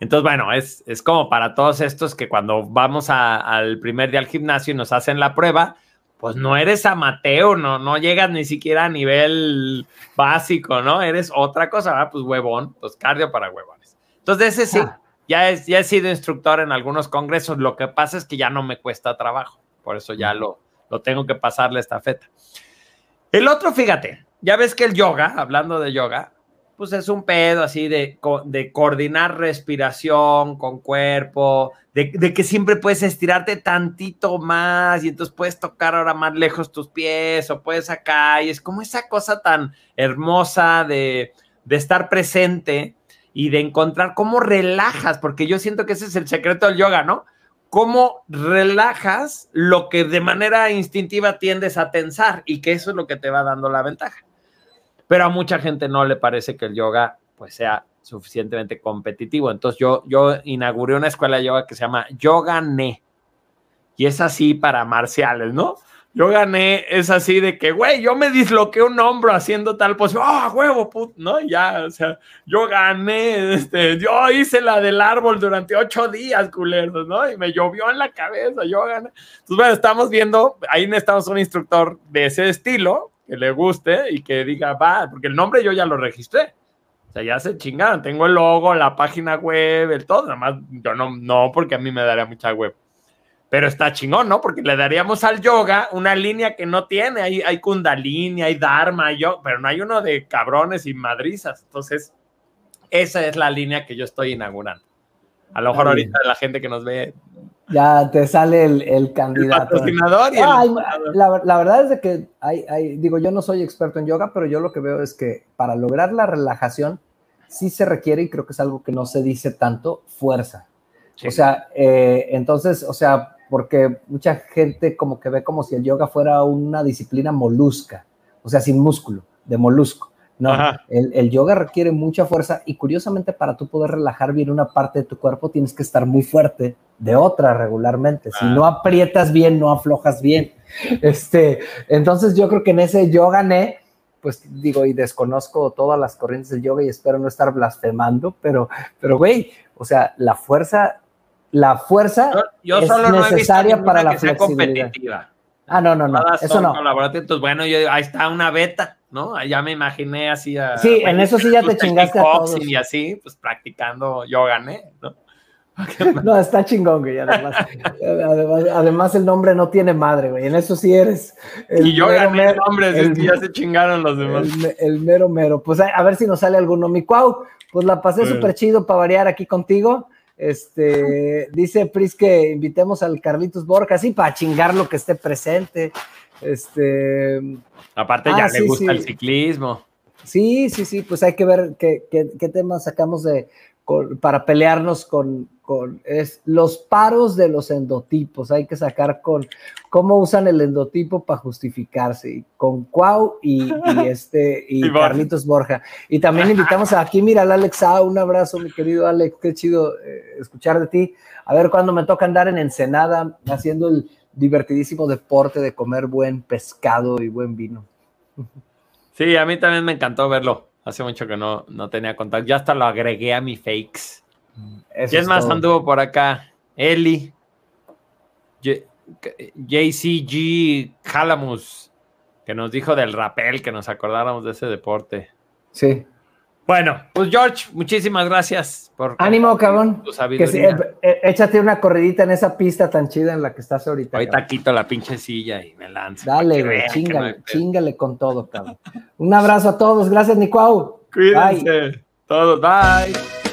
Entonces, bueno, es, es como para todos estos que cuando vamos al primer día al gimnasio y nos hacen la prueba, pues no eres amateur, no, no llegas ni siquiera a nivel básico, ¿no? Eres otra cosa, ¿verdad? Pues huevón, pues cardio para huevones. Entonces, ese sí, ah. ya, es, ya he sido instructor en algunos congresos, lo que pasa es que ya no me cuesta trabajo, por eso ya lo, lo tengo que pasarle esta feta. El otro, fíjate, ya ves que el yoga, hablando de yoga, pues es un pedo así de, de coordinar respiración con cuerpo, de, que siempre puedes estirarte tantito más y entonces puedes tocar ahora más lejos tus pies o puedes acá y es como esa cosa tan hermosa de, de estar presente y de encontrar cómo relajas, porque yo siento que ese es el secreto del yoga, ¿no? Cómo relajas lo que de manera instintiva tiendes a tensar y que eso es lo que te va dando la ventaja pero a mucha gente no le parece que el yoga pues sea suficientemente competitivo. Entonces yo, yo inauguré una escuela de yoga que se llama Yoga Ne. Y es así para marciales, ¿no? Yo gané, es así de que, güey, yo me disloqué un hombro haciendo tal pues, ¡ah, huevo, put! ¿no? Ya, o sea, yo gané, este, yo hice la del árbol durante ocho días, culeros, ¿no? Y me llovió en la cabeza, yo gané. Entonces, bueno, estamos viendo, ahí necesitamos un instructor de ese estilo, que le guste y que diga, va, porque el nombre yo ya lo registré. O sea, ya se chingaron. Tengo el logo, la página web, el todo. Nada más, yo no, no, porque a mí me daría mucha web. Pero está chingón, ¿no? Porque le daríamos al yoga una línea que no tiene. Hay, hay kundalini, hay dharma, yo, pero no hay uno de cabrones y madrizas. Entonces, esa es la línea que yo estoy inaugurando. A lo mejor ahorita la gente que nos ve ya te sale el, candidato. la, verdad es de que hay, digo, yo no soy experto en yoga, pero yo lo que veo es que para lograr la relajación sí se requiere, y creo que es algo que no se dice tanto, fuerza. O sea, eh, entonces, o sea, porque mucha gente como que ve como si el yoga fuera una disciplina molusca, o sea, sin músculo, de molusco. No, el, yoga requiere mucha fuerza y curiosamente para tú poder relajar bien una parte de tu cuerpo tienes que estar muy fuerte de otra regularmente. Si no aprietas bien, no aflojas bien. Este, entonces yo creo que en ese yoga ne, pues digo, y desconozco todas las corrientes del yoga y espero no estar blasfemando, pero, pero güey, o sea, la fuerza, la fuerza yo, es necesaria para la flexibilidad. competitiva. Ah, no, no, no, eso no. Entonces, bueno, yo, ahí está una beta, ¿no? Ya me imaginé así a... Sí, en eso sí ya te chingaste a todos. Y así, pues practicando yoga, ¿no? No, está chingón, güey, además, además, el nombre no tiene madre, güey, en eso sí eres el Y yo mero, gané el nombre, el, ya se chingaron los demás. El, mero mero, pues a, ver si nos sale alguno. Mi cuau, pues la pasé súper chido para variar aquí contigo. Este, dice Pris que invitemos al Carlitos Borja, así para chingar lo que esté presente. Este, Aparte Ah, ya sí, le gusta sí. el ciclismo. sí, sí, sí, pues hay que ver qué, qué, qué temas sacamos de con- para pelearnos con, con es, los paros de los endotipos. Hay que sacar con cómo usan el endotipo para justificarse. Con Cuau y, y este y. Carlitos Borja. Y también invitamos a aquí, mira, al Alex A. Un abrazo, mi querido Alex. Qué chido eh, escuchar de ti. A ver cuándo me toca andar en Ensenada haciendo el divertidísimo deporte de comer buen pescado y buen vino. Sí, a mí también me encantó verlo. Hace mucho que no, no tenía contacto. Ya hasta lo agregué a mi fakes. Eso ¿Quién es más todo. anduvo por acá? Eli. JCG Halamus, que nos dijo del rapel, que nos acordáramos de ese deporte. Sí. Bueno, pues George, muchísimas gracias por Ánimo, cabrón. tu Que sabiduría. sí, eh, eh, échate una corridita en esa pista tan chida en la que estás ahorita. Ahorita cabrón. quito la pinche silla y me lanzo. Dale, güey, que no chingale, chingale con todo, cabrón. Un abrazo a todos. Gracias, Nicuau. Cuídense. Todos, bye.